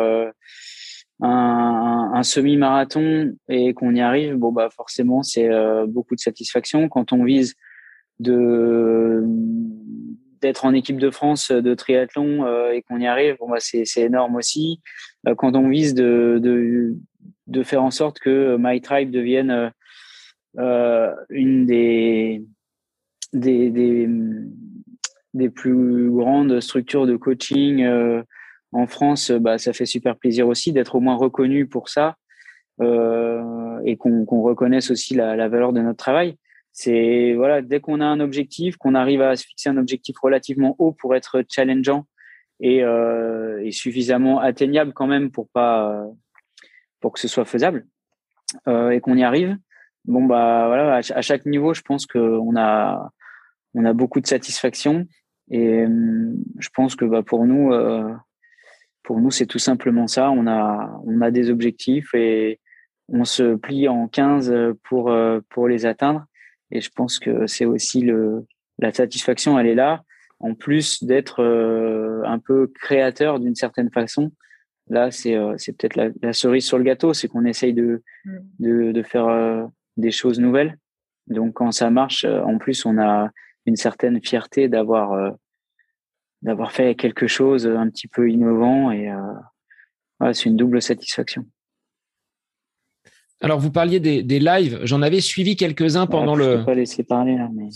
un, semi-marathon et qu'on y arrive, bon bah forcément c'est euh, beaucoup de satisfaction. Quand on vise de d'être en équipe de France de triathlon et qu'on y arrive, bon, bah, c'est énorme aussi. quand on vise de, faire en sorte que My Tribe devienne une des, des, des, plus grandes structures de coaching en France, bah, ça fait super plaisir aussi d'être au moins reconnu pour ça euh, et qu'on reconnaisse aussi la, valeur de notre travail. C'est voilà, dès qu'on a un objectif, qu'on arrive à se fixer un objectif relativement haut pour être challengeant et, euh, suffisamment atteignable quand même pour pas pour que ce soit faisable euh, et qu'on y arrive. Bon bah voilà, à, chaque niveau, je pense qu'on a on a beaucoup de satisfaction et hum, je pense que bah, pour nous euh, pour nous, c'est tout simplement ça. On a, on a des objectifs et on se plie en 15 pour, euh, pour les atteindre. Et je pense que c'est aussi le, la satisfaction, elle est là. En plus d'être euh, un peu créateur d'une certaine façon, là, c'est, euh, c'est peut-être la, cerise sur le gâteau, c'est qu'on essaye de, mm. de, de faire des choses nouvelles. Donc, quand ça marche, en plus, on a une certaine fierté d'avoir d'avoir fait quelque chose un petit peu innovant et euh, c'est une double satisfaction. Alors, vous parliez des, lives. J'en avais suivi quelques-uns pendant le. Je peux pas laisser parler là, mais.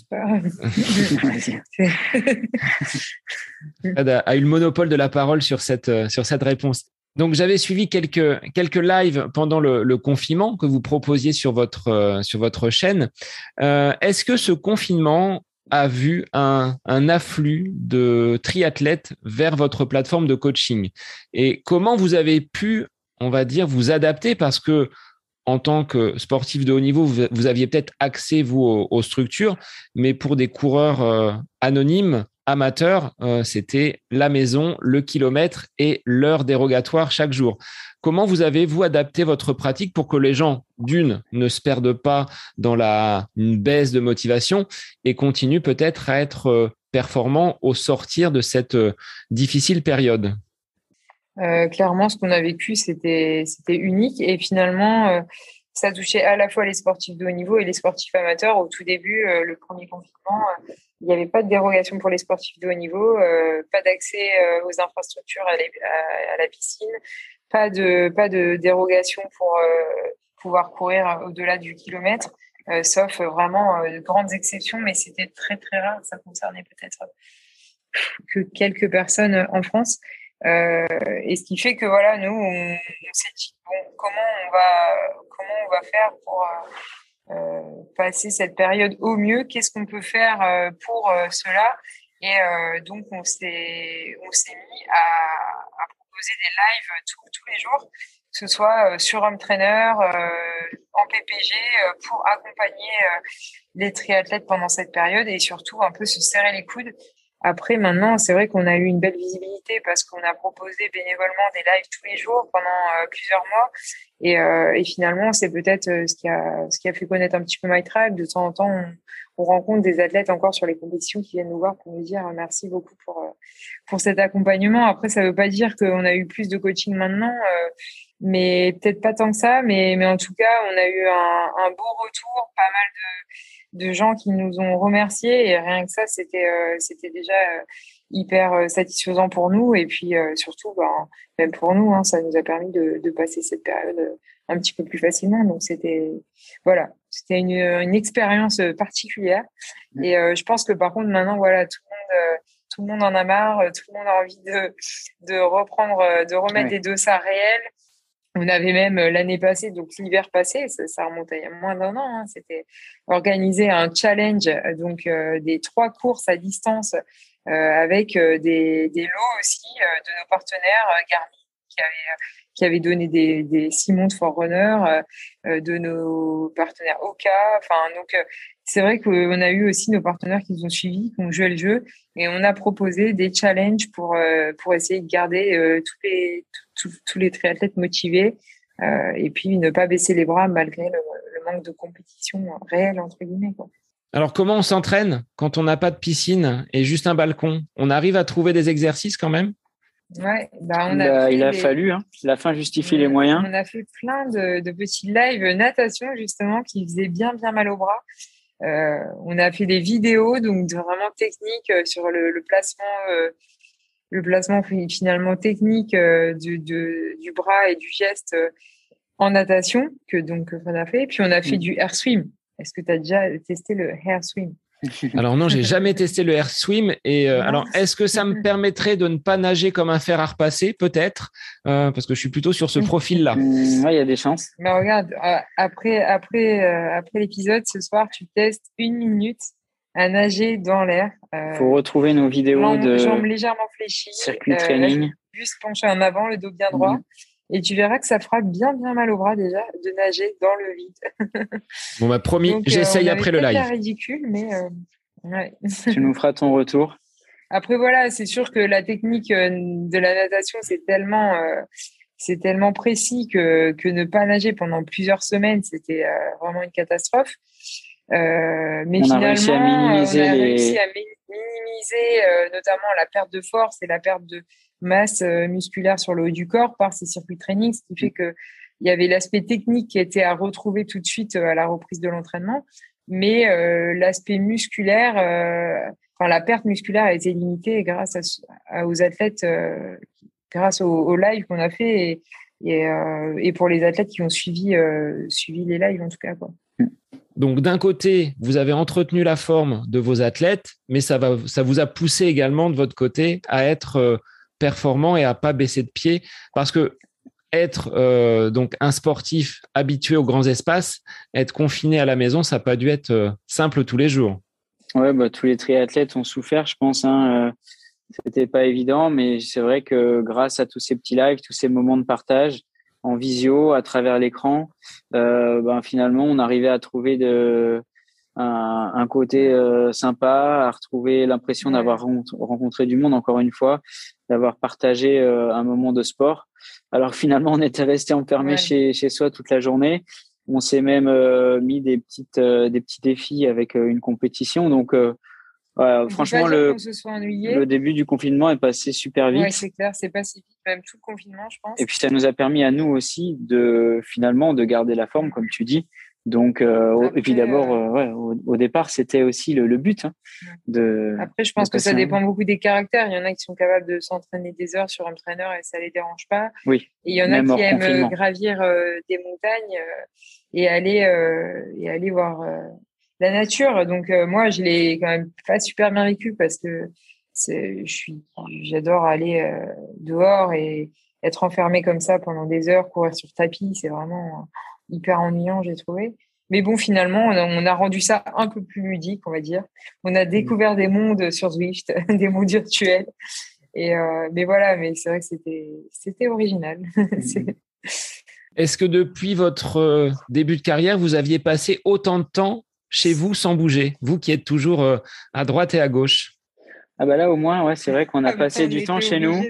Fred (laughs) a, eu le monopole de la parole sur cette, euh, sur cette réponse. Donc, j'avais suivi quelques, quelques lives pendant le, confinement que vous proposiez sur votre, euh, sur votre chaîne. Est-ce que ce confinement a vu un, afflux de triathlètes vers votre plateforme de coaching et comment vous avez pu, on va dire, vous adapter? Parce que en tant que sportif de haut niveau, vous, aviez peut-être accès, vous, aux, structures, mais pour des coureurs euh, anonymes, amateurs, euh, c'était la maison, le kilomètre et l'heure dérogatoire chaque jour. Comment vous avez, vous, adapté votre pratique pour que les gens, d'une, ne se perdent pas dans la une baisse de motivation et continuent peut-être à être euh, performants au sortir de cette euh, difficile période? Euh, Clairement, ce qu'on a vécu, c'était unique et finalement, ça touchait à la fois les sportifs de haut niveau et les sportifs amateurs. Au tout début, le premier confinement, il n'y avait pas de dérogation pour les sportifs de haut niveau, pas d'accès aux infrastructures à, la piscine, pas de, pas de dérogation pour euh, pouvoir courir au-delà du kilomètre, euh, sauf vraiment euh, de grandes exceptions, mais c'était très très rare. Ça concernait peut-être que quelques personnes en France. et ce qui fait que voilà, nous, on, s'est dit bon, comment on va, comment on va faire pour passer cette période au mieux? Qu'est-ce qu'on peut faire pour cela? Et donc, on s'est, on s'est mis à, à des lives tous, les jours, que ce soit euh, sur Home Trainer, euh, en PPG, euh, pour accompagner les triathlètes pendant cette période et surtout un peu se serrer les coudes. Après, maintenant, c'est vrai qu'on a eu une belle visibilité parce qu'on a proposé bénévolement des lives tous les jours pendant plusieurs mois. Et, et finalement, c'est peut-être ce, qui a, ce qui a fait connaître un petit peu My Tribe. De temps en temps, on, on rencontre des athlètes encore sur les compétitions qui viennent nous voir pour nous dire euh, merci beaucoup pour, euh, cet accompagnement. Après, ça ne veut pas dire qu'on a eu plus de coaching maintenant, euh, mais peut-être pas tant que ça. Mais, en tout cas, on a eu un beau retour, pas mal de, de gens qui nous ont remerciés. Et rien que ça, c'était c'était déjà hyper satisfaisant pour nous. Et puis surtout, ben, même pour nous, hein, ça nous a permis de, de passer cette période un petit peu plus facilement. Donc c'était voilà, c'était une, une expérience particulière. Mmh. Et euh, je pense que par contre maintenant voilà, tout le monde euh, tout le monde en a marre, tout le monde a envie de de reprendre, de remettre des dossards réels. On avait même l'année passée, donc l'hiver passé, ça, ça y a moins d'un an, hein, c'était organiser un challenge, donc euh, des trois courses à distance avec des, lots aussi de nos partenaires Garmin qui avait donné des, des Simon de Forerunner, euh, euh, de nos partenaires Oka. Enfin, donc, euh, c'est vrai qu'on a eu aussi nos partenaires qui nous ont suivis, qui ont joué le jeu, et on a proposé des challenges pour, pour essayer de garder tous, les, tous, les triathlètes motivés, et puis ne pas baisser les bras malgré le, manque de compétition réelle, entre guillemets. Alors, comment on s'entraîne quand on n'a pas de piscine et juste un balcon? On arrive à trouver des exercices quand même? Ouais, bah on a il a, fallu, hein. la fin justifie les moyens. On a fait plein de, de, petits lives natation justement qui faisaient bien bien mal au bras. On a fait des vidéos donc vraiment techniques sur le, placement, le placement finalement technique du, du, bras et du geste en natation que donc on a fait. Puis on a fait mm. du air swim. Est-ce que tu as déjà testé le air swim? Alors non, j'ai jamais testé le air swim. Et euh, alors, est-ce que ça me permettrait de ne pas nager comme un fer à repasser? Peut-être, euh, parce que je suis plutôt sur ce profil-là. (laughs) Mm, oui, il y a des chances. Mais regarde, euh, après, après, après l'épisode, ce soir, tu testes une minute à nager dans l'air. Il faut retrouver nos vidéos de jambes légèrement fléchies, circuit training, juste penché en avant, le dos bien droit. Mm. Et tu verras que ça fera bien, bien mal au bras déjà de nager dans le vide. bon, bah, promis, j'essaye après le live. C'est ridicule, mais ouais. tu nous feras ton retour. Après, voilà, c'est sûr que la technique de la natation, c'est tellement, c'est tellement précis que, que ne pas nager pendant plusieurs semaines, c'était vraiment une catastrophe. Euh, mais on finalement, a réussi à minimiser, on a réussi à minimiser notamment la perte de force et la perte de, masse euh, musculaire sur le haut du corps par ces circuits training, ce qui fait que il y avait l'aspect technique qui était à retrouver tout de suite euh, à la reprise de l'entraînement, mais euh, l'aspect musculaire, enfin la perte musculaire a été limitée grâce à, aux athlètes, grâce au, live qu'on a fait et, et, pour les athlètes qui ont suivi, suivi les lives en tout cas. Quoi. Donc d'un côté, vous avez entretenu la forme de vos athlètes, mais ça, va, ça vous a poussé également de votre côté à être performant et à pas baisser de pied parce que être euh, donc un sportif habitué aux grands espaces, être confiné à la maison, ça n'a pas dû être euh, simple tous les jours. Ouais, bah, tous les triathlètes ont souffert, je pense. Hein, euh, C'était pas évident, mais c'est vrai que grâce à tous ces petits lives, tous ces moments de partage en visio, à travers l'écran, ben, finalement, on arrivait à trouver de, un, côté euh, sympa, à retrouver l'impression d'avoir rencontré du monde encore une fois, d'avoir partagé euh, un moment de sport. Alors (laughs) finalement, on était resté enfermé chez, chez soi toute la journée. On s'est même euh, mis des petites des petits défis avec une compétition. Donc franchement, le, le début du confinement est passé super vite. c'est clair, c'est passé vite, même tout le confinement, je pense. Et puis ça nous a permis à nous aussi de finalement de garder la forme, comme tu dis, donc, euh, et puis d'abord, euh, euh, au, départ, c'était aussi le, but. Hein, de, Après, je pense que ça dépend beaucoup des caractères. Il y en a qui sont capables de s'entraîner des heures sur un traîneur et ça les dérange pas. Oui. Et il y en a qui aiment gravir des montagnes et aller et aller voir la nature. Donc moi, je l'ai quand même pas super bien vécu parce que je suis, j'adore aller dehors et être enfermé comme ça pendant des heures, courir sur tapis, c'est vraiment hyper ennuyant, j'ai trouvé. Mais bon, finalement, on a, rendu ça un peu plus ludique, on va dire. On a découvert des mondes sur Zwift, (laughs) des mondes virtuels. Et euh, mais voilà, mais c'est vrai que c'était, c'était original. (laughs) Est-ce que depuis votre euh, début de carrière, vous aviez passé autant de temps chez vous sans bouger, vous qui êtes toujours euh, à droite et à gauche? Ah bah là au moins ouais c'est vrai qu'on a ah bah passé du temps chez nous.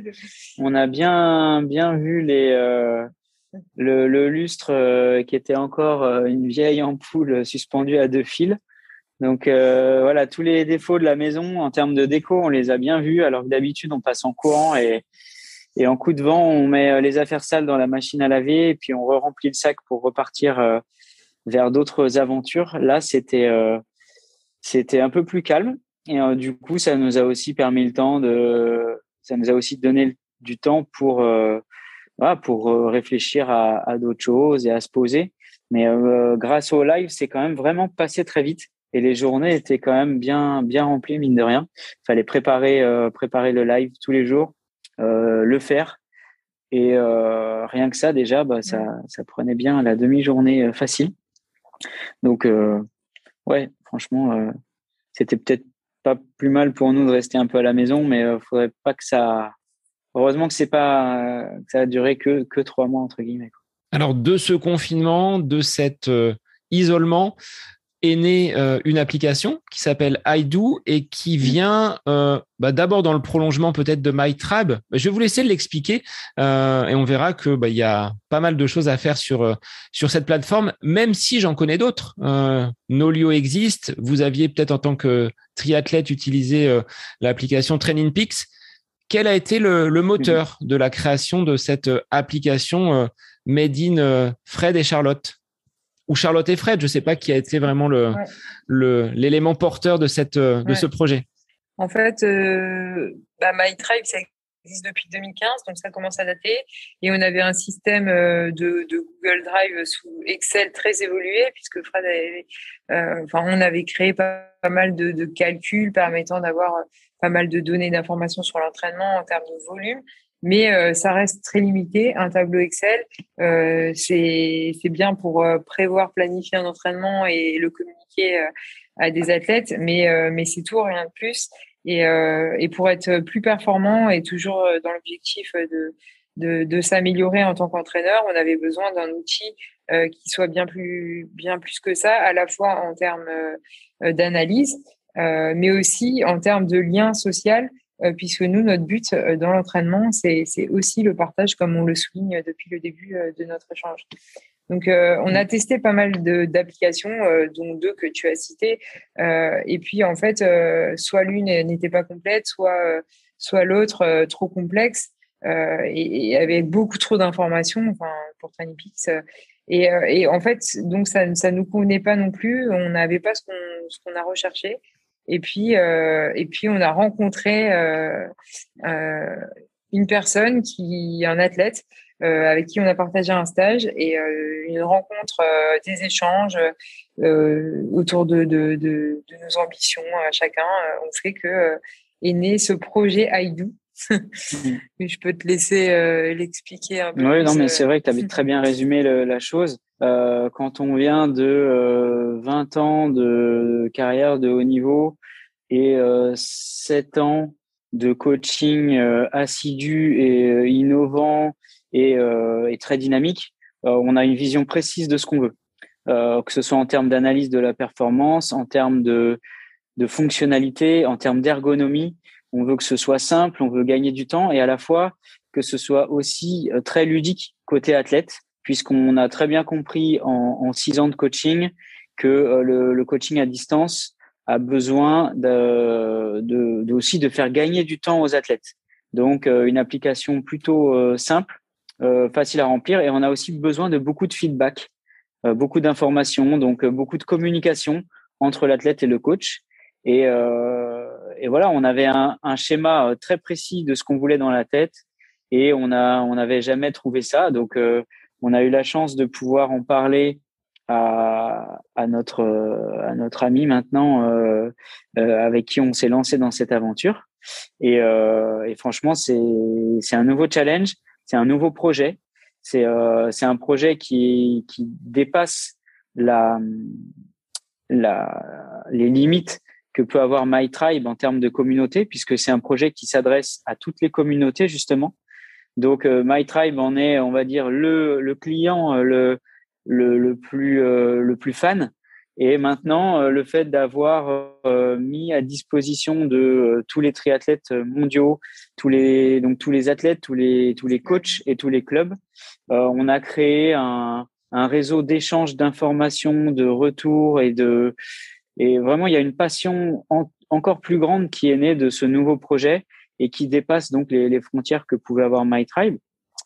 On a bien bien vu les le, lustre euh, qui était encore euh, une vieille ampoule suspendue à deux fils. Donc euh, voilà, tous les défauts de la maison en termes de déco, on les a bien vus, alors que d'habitude on passe en courant et, et en coup de vent, on met les affaires sales dans la machine à laver et puis on re remplit le sac pour repartir vers d'autres aventures. Là, c'était c'était un peu plus calme et du coup, ça nous a aussi permis le temps de, ça nous a aussi donné du temps pour pour euh, réfléchir à, d'autres choses et à se poser. Mais euh, grâce au live, c'est quand même vraiment passé très vite et les journées étaient quand même bien bien remplies mine de rien. Il fallait préparer euh, préparer le live tous les jours, le faire et rien que ça déjà, bah, ça ça prenait bien la demi-journée facile. Donc ouais, franchement, c'était peut-être pas plus mal pour nous de rester un peu à la maison, mais il faudrait pas que ça heureusement que c'est pas ça a duré que que trois mois entre guillemets. Alors de ce confinement, de cet euh, isolement, est née euh, une application qui s'appelle iDo et qui mmh. vient euh, bah, d'abord dans le prolongement peut-être de MyTrab. Je vais vous laisser l'expliquer et on verra que bah, il y a pas mal de choses à faire sur sur cette plateforme, même si j'en connais d'autres. Nolio existe. Vous aviez peut-être en tant que triathlète utilisé l'application Training Peaks. Quel a été le, moteur de la création de cette euh, application euh, Made in euh, Fred et Charlotte? Ou Charlotte et Fred. Je ne sais pas qui a été vraiment le, l'élément porteur de, cette, de ce projet. En fait, euh, bah, MyTribe, ça existe depuis 2015, donc ça commence à dater. Et on avait un système de, Google Drive sous Excel très évolué, puisque Fred avait, euh, enfin, on avait créé pas, mal de, de, calculs permettant d'avoir pas mal de données d'informations sur l'entraînement en termes de volume mais euh, ça reste très limité. Un tableau Excel, euh, c'est bien pour euh, prévoir, planifier un entraînement et le communiquer à des athlètes, mais, mais c'est tout, rien de plus. Et, et pour être plus performant et toujours dans l'objectif de, de, de s'améliorer en tant qu'entraîneur, on avait besoin d'un outil qui soit bien plus, bien plus que ça, à la fois en termes d'analyse, mais aussi en termes de lien social euh, puisque nous, notre but euh, dans l'entraînement, c'est aussi le partage, comme on le souligne depuis le début euh, de notre échange. Donc, on a testé pas mal d'applications, dont deux que tu as citées. et puis, en fait, soit l'une n'était pas complète, soit, soit l'autre trop complexe et, avec beaucoup trop d'informations enfin, pour TinyPix. Et, et, en fait, donc ça ne nous convenait pas non plus. On n'avait pas ce qu'on a recherché. Et puis, euh, et puis on a rencontré euh, euh, une personne qui, un athlète, avec qui on a partagé un stage et une rencontre, des échanges autour de, de, nos ambitions à chacun. on fait que est né ce projet Aïdou. (laughs) je peux te laisser l'expliquer un peu. Oui, non, mais c'est vrai que tu avais très bien résumé la chose. Euh, quand on vient de euh, 20 ans de carrière de haut niveau et euh, 7 ans de coaching euh, assidu et euh, innovant et, et très dynamique, on a une vision précise de ce qu'on veut, que ce soit en termes d'analyse de la performance, en termes de, de fonctionnalité, en termes d'ergonomie. On veut que ce soit simple, on veut gagner du temps et à la fois que ce soit aussi très ludique côté athlète puisqu'on a très bien compris en, six ans de coaching que euh, le, coaching à distance a besoin de, aussi de faire gagner du temps aux athlètes. Donc, euh, une application plutôt euh, simple, facile à remplir, et on a aussi besoin de beaucoup de feedback, beaucoup d'informations, donc beaucoup de communication entre l'athlète et le coach. Et, voilà, on avait un, schéma très précis de ce qu'on voulait dans la tête, et on a on n'avait jamais trouvé ça. Donc on a eu la chance de pouvoir en parler à, notre à notre ami maintenant euh, euh, avec qui on s'est lancé dans cette aventure. Et, euh, franchement, c'est c'est un nouveau challenge, c'est un nouveau projet. C'est c'est un projet qui qui dépasse la la les limites que peut avoir MyTribe en termes de communauté, puisque c'est un projet qui s'adresse à toutes les communautés justement. Donc euh, MyTribe en est, on va dire, le, le client euh, le, le, le plus euh, le plus fan. Et maintenant, le fait d'avoir mis à disposition de tous les triathlètes mondiaux, tous les donc tous les athlètes, tous les tous les coachs et tous les clubs, on a créé un, un réseau d'échange d'informations, de retours et de et vraiment il y a une passion encore plus grande qui est née de ce nouveau projet et qui dépasse donc les, frontières que pouvait avoir MyTribe.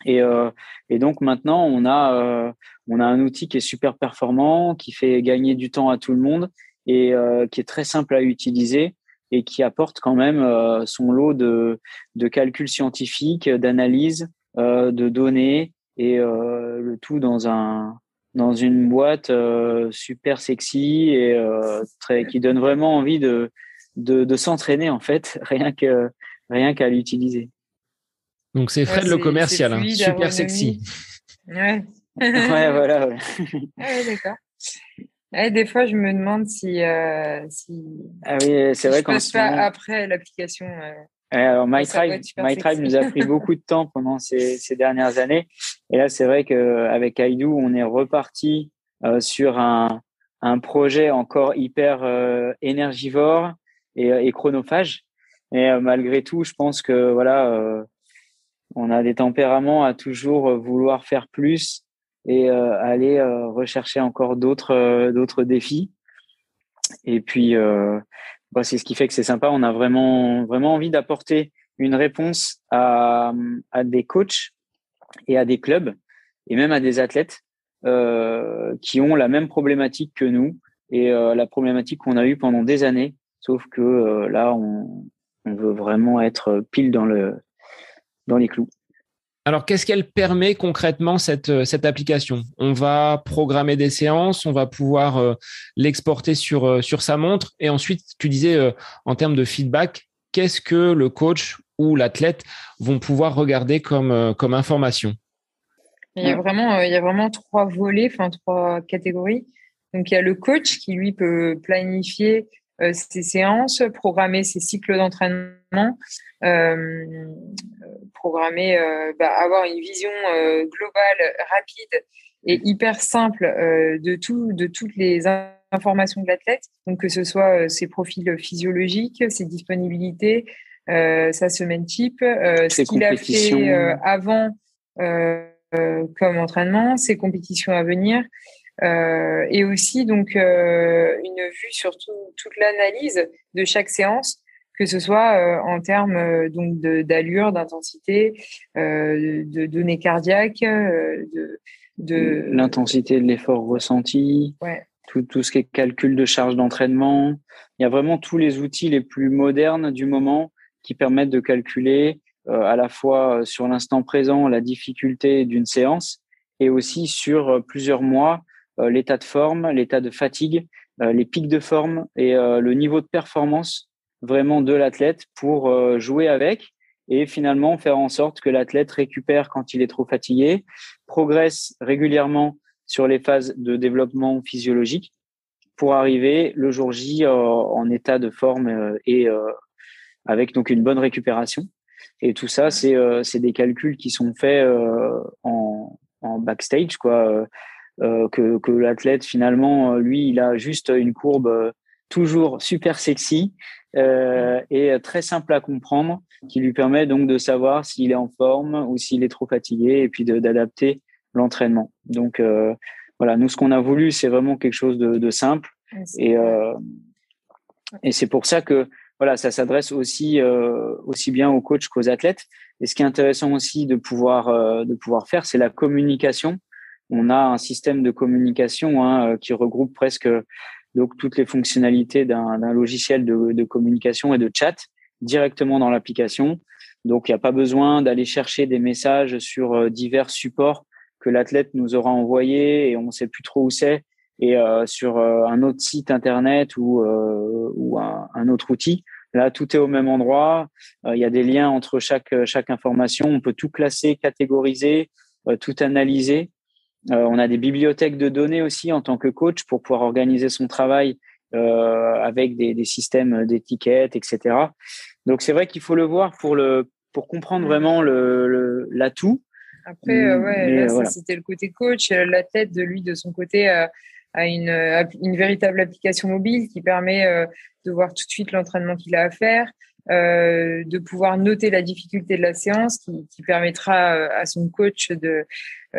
Et, euh, et donc maintenant, on a, euh, on a un outil qui est super performant, qui fait gagner du temps à tout le monde et euh, qui est très simple à utiliser et qui apporte quand même euh, son lot de, de calculs scientifiques, d'analyses, euh, de données et euh, le tout dans un dans une boîte super sexy et très qui donne vraiment envie de de, de s'entraîner en fait, (laughs) rien que rien qu'à l'utiliser. Donc c'est Fred le commercial, hein. super sexy. Ouais. (laughs) ouais, voilà. Ouais, (laughs) d'accord. des fois, je me demande si. Euh, si ah oui, c'est vrai qu'on passe pas après l'application. Euh, alors, MyTribe, My nous a pris beaucoup de temps pendant ces, (laughs) ces dernières années. Et là, c'est vrai qu'avec Aidou, on est reparti euh, sur un, un projet encore hyper euh, énergivore et, et chronophage. Et euh, malgré tout, je pense que voilà, euh, on a des tempéraments à toujours vouloir faire plus et euh, aller rechercher encore d'autres d'autres défis. Et puis, c'est ce qui fait que c'est sympa. On a vraiment vraiment envie d'apporter une réponse à, à des coachs et à des clubs et même à des athlètes qui ont la même problématique que nous et la problématique qu'on a eue pendant des années, sauf que là, on, on, veut vraiment être pile dans, le, dans les clous. Alors, qu'est-ce qu'elle permet concrètement, cette, euh, cette application? On va programmer des séances, on va pouvoir euh, l'exporter sur, euh, sur sa montre. Et ensuite, tu disais, en termes de feedback, qu'est-ce que le coach ou l'athlète vont pouvoir regarder comme, comme information? Il y, a vraiment, il y a vraiment trois volets, enfin trois catégories. Donc, il y a le coach qui, lui, peut planifier ses séances, programmer ses cycles d'entraînement, euh, programmer, euh, bah, avoir une vision euh, globale, rapide et hyper simple de, tout, de toutes les informations de l'athlète. Donc, que ce soit ses profils physiologiques, ses disponibilités, sa semaine type, ce qu'il a fait avant comme entraînement, ses compétitions à venir. Et aussi donc une vue sur toute l'analyse de chaque séance que ce soit euh, en termes euh, donc d'allure, d'intensité, euh, de données cardiaques, de, de... l'intensité de l'effort ressenti, tout, tout, ce qui est calcul de charge d'entraînement. Il y a vraiment tous les outils les plus modernes du moment qui permettent de calculer à la fois sur l'instant présent la difficulté d'une séance et aussi sur plusieurs mois l'état de forme, l'état de fatigue, les pics de forme et le niveau de performance vraiment de l'athlète pour euh, jouer avec et finalement faire en sorte que l'athlète récupère quand il est trop fatigué, progresse régulièrement sur les phases de développement physiologique pour arriver le jour J euh, en état de forme euh, et avec donc une bonne récupération. Et tout ça, c'est des calculs qui sont faits en, en backstage, quoi. Que, que l'athlète finalement, lui, il a juste une courbe toujours super sexy euh, et très simple à comprendre, qui lui permet donc de savoir s'il est en forme ou s'il est trop fatigué, et puis d'adapter l'entraînement. Donc euh, voilà, nous ce qu'on a voulu, c'est vraiment quelque chose de, de simple, et euh, et c'est pour ça que voilà, ça s'adresse aussi euh, aussi bien aux coachs qu'aux athlètes. Et ce qui est intéressant aussi de pouvoir euh, de pouvoir faire, c'est la communication. On a un système de communication hein, qui regroupe presque toutes les fonctionnalités d'un logiciel de, communication et de chat directement dans l'application. Donc il n'y a pas besoin d'aller chercher des messages sur euh, divers supports que l'athlète nous aura envoyés et on ne sait plus trop où c'est et euh, sur euh, un autre site internet ou, euh, un, autre outil. Là, tout est au même endroit. Il y a des liens entre chaque information. On peut tout classer, catégoriser, tout analyser euh, on a des bibliothèques de données aussi en tant que coach pour pouvoir organiser son travail euh, avec des, systèmes d'étiquettes, etc. Donc c'est vrai qu'il faut le voir pour le pour comprendre vraiment le l'atout. Après, euh, ouais, là, c'était le côté coach. La tête de lui, de son côté, a une, une véritable application mobile qui permet de voir tout de suite l'entraînement qu'il a à faire, euh, de pouvoir noter la difficulté de la séance qui, permettra euh, à son coach euh,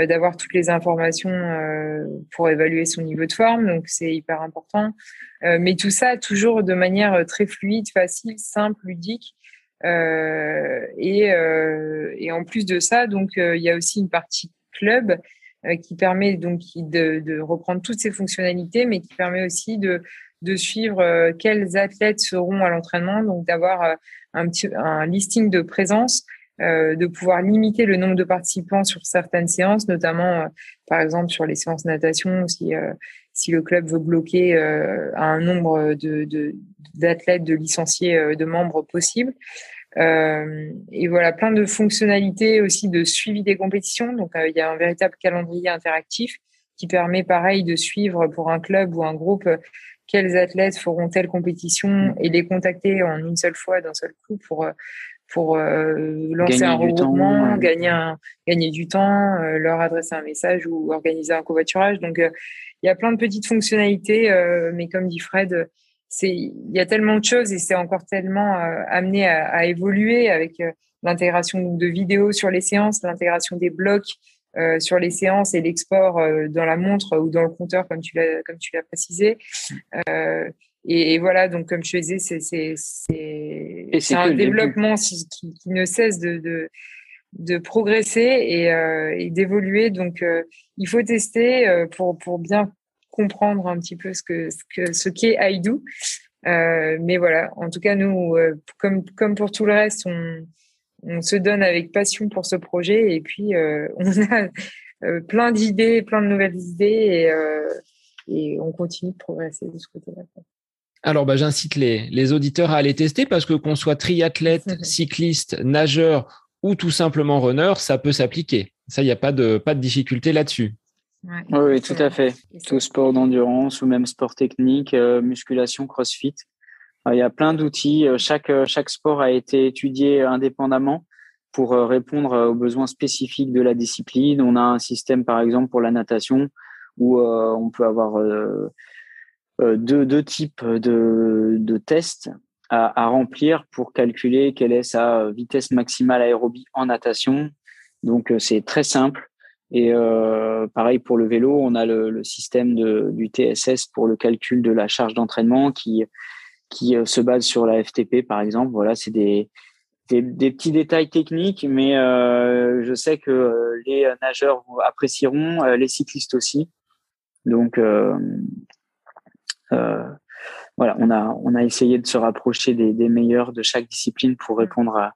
d'avoir toutes les informations pour évaluer son niveau de forme. Donc c'est hyper important. Mais tout ça toujours de manière très fluide facile simple ludique. Et, et en plus de ça donc il y a aussi une partie club qui permet donc de reprendre toutes ces fonctionnalités mais qui permet aussi de de suivre euh, quels athlètes seront à l'entraînement, donc d'avoir euh, un, petit, un listing de présence, euh, de pouvoir limiter le nombre de participants sur certaines séances, notamment par exemple sur les séances natation, si, si le club veut bloquer un nombre de, d'athlètes, de, licenciés, de membres possible. et voilà, plein de fonctionnalités aussi de suivi des compétitions. Donc, il y a un véritable calendrier interactif qui permet, pareil, de suivre pour un club ou un groupe quels athlètes feront telle compétition mm. et les contacter en une seule fois, d'un seul coup pour pour euh, lancer un regroupement, gagner un, gagner du temps, euh, leur adresser un message ou organiser un covoiturage. Donc euh, il y a plein de petites fonctionnalités, mais comme dit Fred, il y a tellement de choses et c'est encore tellement amené à, à, évoluer avec l'intégration de vidéos sur les séances, l'intégration des blocs euh, sur les séances et l'export euh, dans la montre ou dans le compteur, comme tu l'as comme tu l'as précisé. Euh, et, et, voilà, donc comme je disais, c'est c'est c'est un développement qui, qui, ne cesse de, de de progresser et, et d'évoluer. Donc, il faut tester pour, pour bien comprendre un petit peu ce que ce que ce qu'est Aidou. Euh, mais voilà, en tout cas, nous, comme, comme pour tout le reste, on, on se donne avec passion pour ce projet et puis euh, (laughs) on a plein d'idées, plein de nouvelles idées et, et, on continue de progresser de ce côté-là. Alors, bah, j'incite les, les, auditeurs à aller tester parce que qu'on soit triathlète, (laughs) cycliste, nageur ou tout simplement runner, ça peut s'appliquer. Ça, il n'y a pas de, pas de difficulté là-dessus. Oui, tout à fait. Tout sport d'endurance ou même sport technique, euh, musculation, crossfit. Euh, il y a plein d'outils. Euh, chaque, chaque sport a été étudié indépendamment pour répondre aux besoins spécifiques de la discipline. On a un système, par exemple, pour la natation où on peut avoir deux, types de, tests à, remplir pour calculer quelle est sa vitesse maximale aérobie en natation. Donc, c'est très simple. Et euh, pareil pour le vélo, on a le, système du TSS pour le calcul de la charge d'entraînement qui qui euh, se base sur la FTP par exemple. Voilà, c'est des, des, petits détails techniques, mais euh, je sais que les nageurs apprécieront, les cyclistes aussi. Donc euh, euh, voilà, on a on a essayé de se rapprocher des, des meilleurs de chaque discipline pour répondre à,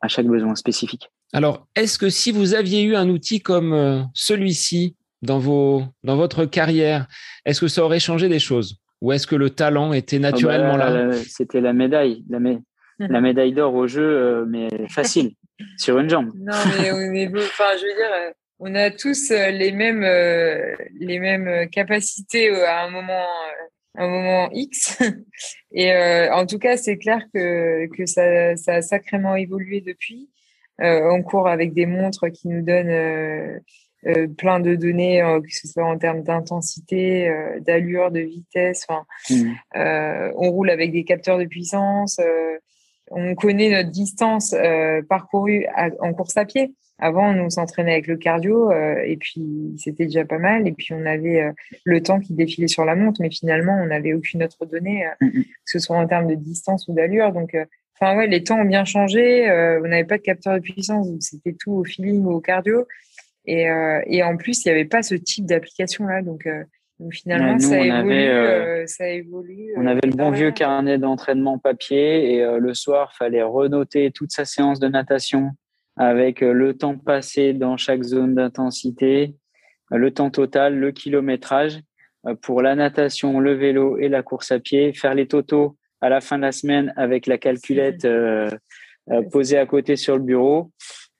à chaque besoin spécifique. Alors, est-ce que si vous aviez eu un outil comme euh, celui-ci dans, vos, dans votre carrière, est-ce que ça aurait changé des choses? Ou est-ce que le talent était naturellement ah bah, là C'était la médaille, la, (laughs) la médaille d'or au jeu, euh, mais facile, (laughs) sur une jambe. Non, mais on est, enfin, je veux dire, euh, on a tous les mêmes, les mêmes capacités à un moment, un moment X. (laughs) Et en tout cas, c'est clair que, que ça, ça a sacrément évolué depuis. Euh, on court avec des montres qui nous donnent euh, euh, plein de données, que ce soit en termes d'intensité, d'allure, de vitesse. Mmh. on roule avec des capteurs de puissance. on connaît notre distance parcourue en course à pied. Avant, on s'entraînait avec le cardio et puis c'était déjà pas mal. Et puis on avait le temps qui défilait sur la montre, mais finalement, on n'avait aucune autre donnée, mmh, mmh. que ce soit en termes de distance ou d'allure. Donc Enfin ouais, les temps ont bien changé. Euh, on n'avait pas de capteur de puissance, donc c'était tout au feeling ou au cardio. Et, euh, et en plus, il n'y avait pas ce type d'application là, donc, euh, donc finalement, ça, évolue, avait, euh, ça évolue. On avait le bon vieux carnet d'entraînement papier et le soir, fallait renoter toute sa séance de natation avec le temps passé dans chaque zone d'intensité, le temps total, le kilométrage pour la natation, le vélo et la course à pied, faire les totaux à la fin de la semaine avec la calculette euh, euh, posée à côté sur le bureau.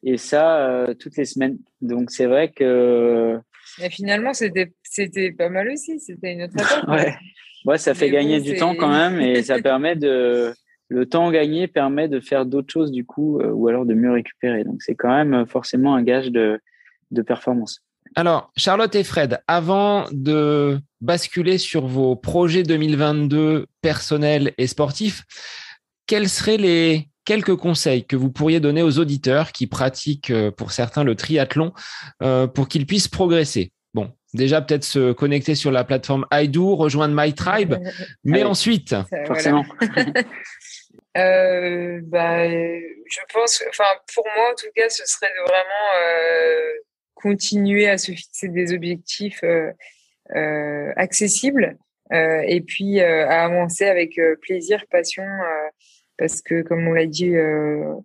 Et ça, euh, toutes les semaines. Donc, c'est vrai que. Mais finalement, c'était, c'était pas mal aussi. C'était une autre étape. (laughs) ouais. ouais, ça fait gagner du temps quand même et ça (laughs) permet de. Le temps gagné permet de faire d'autres choses du coup, ou alors de mieux récupérer. Donc, c'est quand même forcément un gage de, de performance. Alors, Charlotte et Fred, avant de basculer sur vos projets 2022 personnels et sportifs, quels seraient les quelques conseils que vous pourriez donner aux auditeurs qui pratiquent euh, pour certains le triathlon euh, pour qu'ils puissent progresser. Bon, déjà peut-être se connecter sur la plateforme iDo, rejoindre My Tribe, (laughs) mais ensuite, forcément. (laughs) euh, bah, je pense, enfin pour moi en tout cas, ce serait de vraiment euh, continuer à se fixer des objectifs euh, euh, accessibles euh, et puis à avancer avec plaisir, passion, parce que comme on l'a dit en,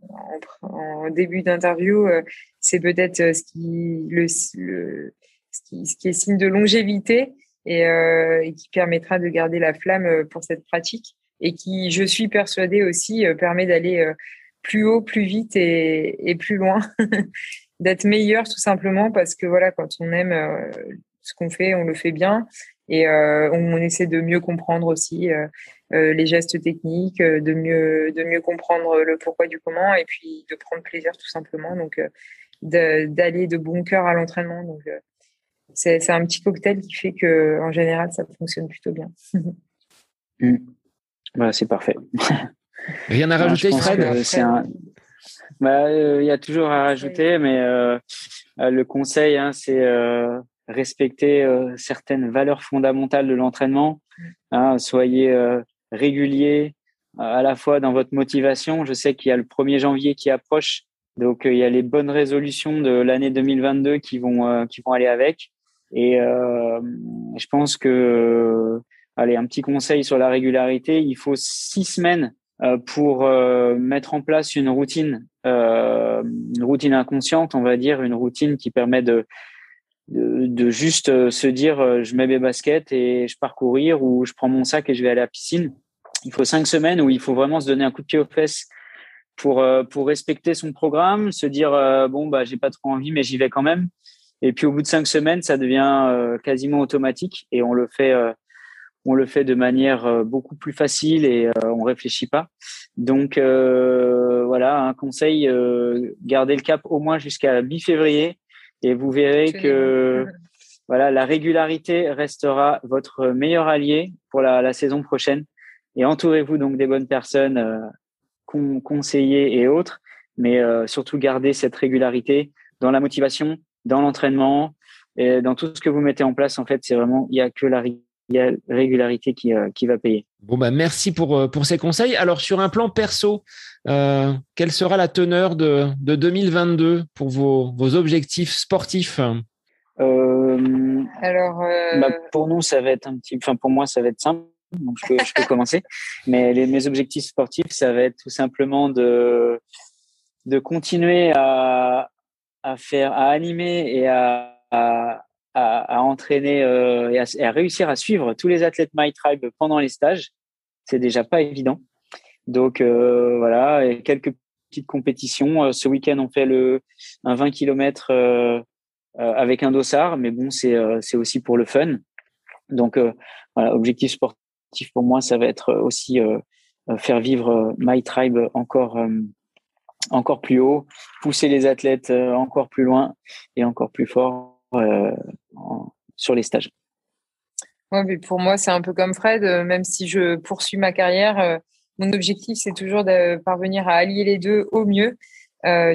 en, début d'interview, c'est peut-être ce qui le, le ce qui, est signe de longévité et, euh, qui permettra de garder la flamme pour cette pratique et qui, je suis persuadée aussi, permet d'aller plus haut, plus vite et, plus loin (laughs) d'être meilleur tout simplement parce que voilà, quand on aime euh, ce qu'on fait, on le fait bien et euh, on, essaie de mieux comprendre aussi euh, les gestes techniques, de mieux de mieux comprendre le pourquoi du comment et puis de prendre plaisir tout simplement. Donc d'aller de bon cœur à l'entraînement. Donc c'est un petit cocktail qui fait que en général ça fonctionne plutôt bien. (laughs) Mmh. Voilà, c'est parfait. (laughs) Rien à rajouter, Fred? C'est un, bah, euh, il y a toujours à rajouter, mais euh, euh, le conseil, hein, c'est respecter certaines valeurs fondamentales de l'entraînement. Hein, soyez régulier à la fois dans votre motivation. Je sais qu'il y a le 1er janvier qui approche. Donc il y a les bonnes résolutions de l'année 2022 qui vont qui vont aller avec. Et je pense que allez un petit conseil sur la régularité, il faut six semaines pour mettre en place une routine, une routine inconsciente, on va dire, une routine qui permet de de, juste euh, se dire euh, je mets mes baskets et je pars courir ou je prends mon sac et je vais aller à la piscine. Il faut cinq semaines où il faut vraiment se donner un coup de pied aux fesses pour euh, pour respecter son programme, se dire bon bah j'ai pas trop envie mais j'y vais quand même. Et puis au bout de cinq semaines, ça devient quasiment automatique et on le fait on le fait de manière beaucoup plus facile et on réfléchit pas. Donc voilà, un conseil garder le cap au moins jusqu'à mi-février et vous verrez que (laughs) voilà, la régularité restera votre meilleur allié pour la, la saison prochaine. Et entourez-vous donc des bonnes personnes, euh, conseillers et autres, mais euh, surtout gardez cette régularité dans la motivation, dans l'entraînement et dans tout ce que vous mettez en place. En fait, c'est vraiment il y a que la régularité qui, euh, qui va payer. Bon bah merci pour, euh, pour ces conseils. Alors sur un plan perso, euh, quelle sera la teneur de, de 2022 pour vos, vos objectifs sportifs? Alors bah, pour nous ça va être un petit, enfin pour moi ça va être simple. Donc je peux, je peux (laughs) commencer. Mais les, mes objectifs sportifs, ça va être tout simplement de de continuer à, à faire, à animer et à, à, à, entraîner euh, et, à, réussir à suivre tous les athlètes My Tribe pendant les stages. C'est déjà pas évident. Donc euh, voilà, et quelques petites compétitions. Euh, ce week-end, on fait le un 20 km avec un dossard, mais bon, c'est aussi pour le fun. Donc voilà, objectif sportif pour moi, ça va être aussi faire vivre My Tribe encore encore plus haut, pousser les athlètes encore plus loin et encore plus fort euh, sur les stages. Ouais, mais pour moi, c'est un peu comme Fred. Euh, même si je poursuis ma carrière, euh, mon objectif, c'est toujours de parvenir à allier les deux au mieux.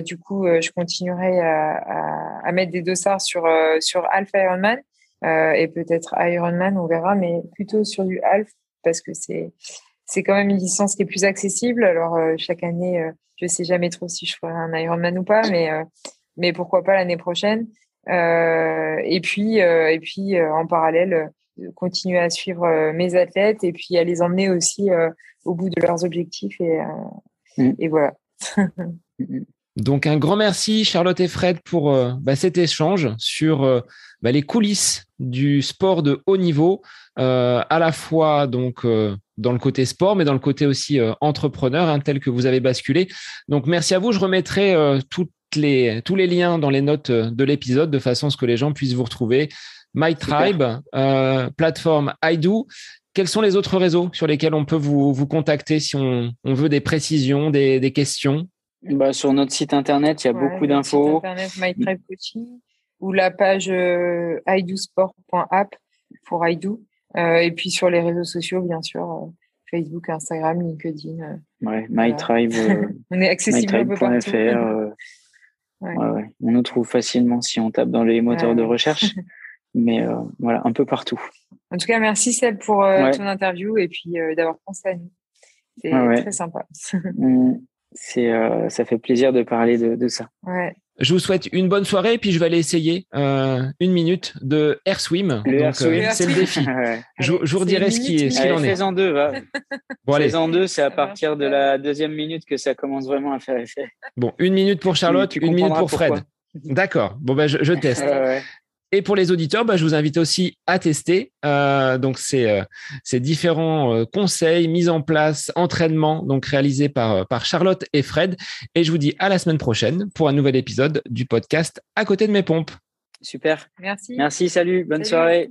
du coup, je continuerai à, mettre des dossards sur, sur Alpha Ironman et peut-être Ironman, on verra, mais plutôt sur du Alpha parce que c'est c'est quand même une licence qui est plus accessible. Alors chaque année, je sais jamais trop si je ferai un Ironman ou pas, mais mais pourquoi pas l'année prochaine. Euh, et puis, euh, et puis euh, en parallèle, continuer à suivre mes athlètes et puis à les emmener aussi au bout de leurs objectifs. Et, mm. et voilà. (laughs) Donc un grand merci Charlotte et Fred pour bah, cet échange sur bah, les coulisses du sport de haut niveau, à la fois donc dans le côté sport, mais dans le côté aussi entrepreneur, hein, tel que vous avez basculé. Donc merci à vous. Je remettrai les, tous les liens dans les notes de l'épisode de façon à ce que les gens puissent vous retrouver. My Tribe, euh, plateforme iDo. Quels sont les autres réseaux sur lesquels on peut vous, vous contacter si on, on, veut des précisions, des, des questions? Bah, Sur notre site internet, il y a beaucoup d'infos. internet My Tribe Coaching ou la page euh, idosport.app pour iDo. Euh, et puis sur les réseaux sociaux, bien sûr, euh, Facebook, Instagram, LinkedIn. Euh, ouais, My Tribe. (laughs) on est accessible un peu partout. On nous trouve facilement si on tape dans les moteurs de recherche. (laughs) mais euh, voilà, un peu partout. En tout cas, merci Seb pour euh, ton interview et puis euh, d'avoir pensé à nous. C'est très sympa. (laughs) Mm. c'est, ça fait plaisir de parler de, de ça. Ouais. Je vous souhaite une bonne soirée et puis je vais aller essayer euh, une minute de air swim. Le air swim. Euh, c'est le défi. je, (laughs) je, vous redirai ce qu'il ce en est. en deux, va. (laughs) bon, allez. en deux, c'est à partir de la deuxième minute que ça commence vraiment à faire effet. Bon, une minute pour Charlotte, une minute pour Fred. D'accord. Bon, ben, je, je teste. Et pour les auditeurs, bah, je vous invite aussi à tester euh, donc ces, euh, ces différents euh, conseils mis en place, entraînements donc réalisés par, par Charlotte et Fred. Et je vous dis à la semaine prochaine pour un nouvel épisode du podcast À côté de mes pompes. Super. Merci. Merci, salut, bonne soirée.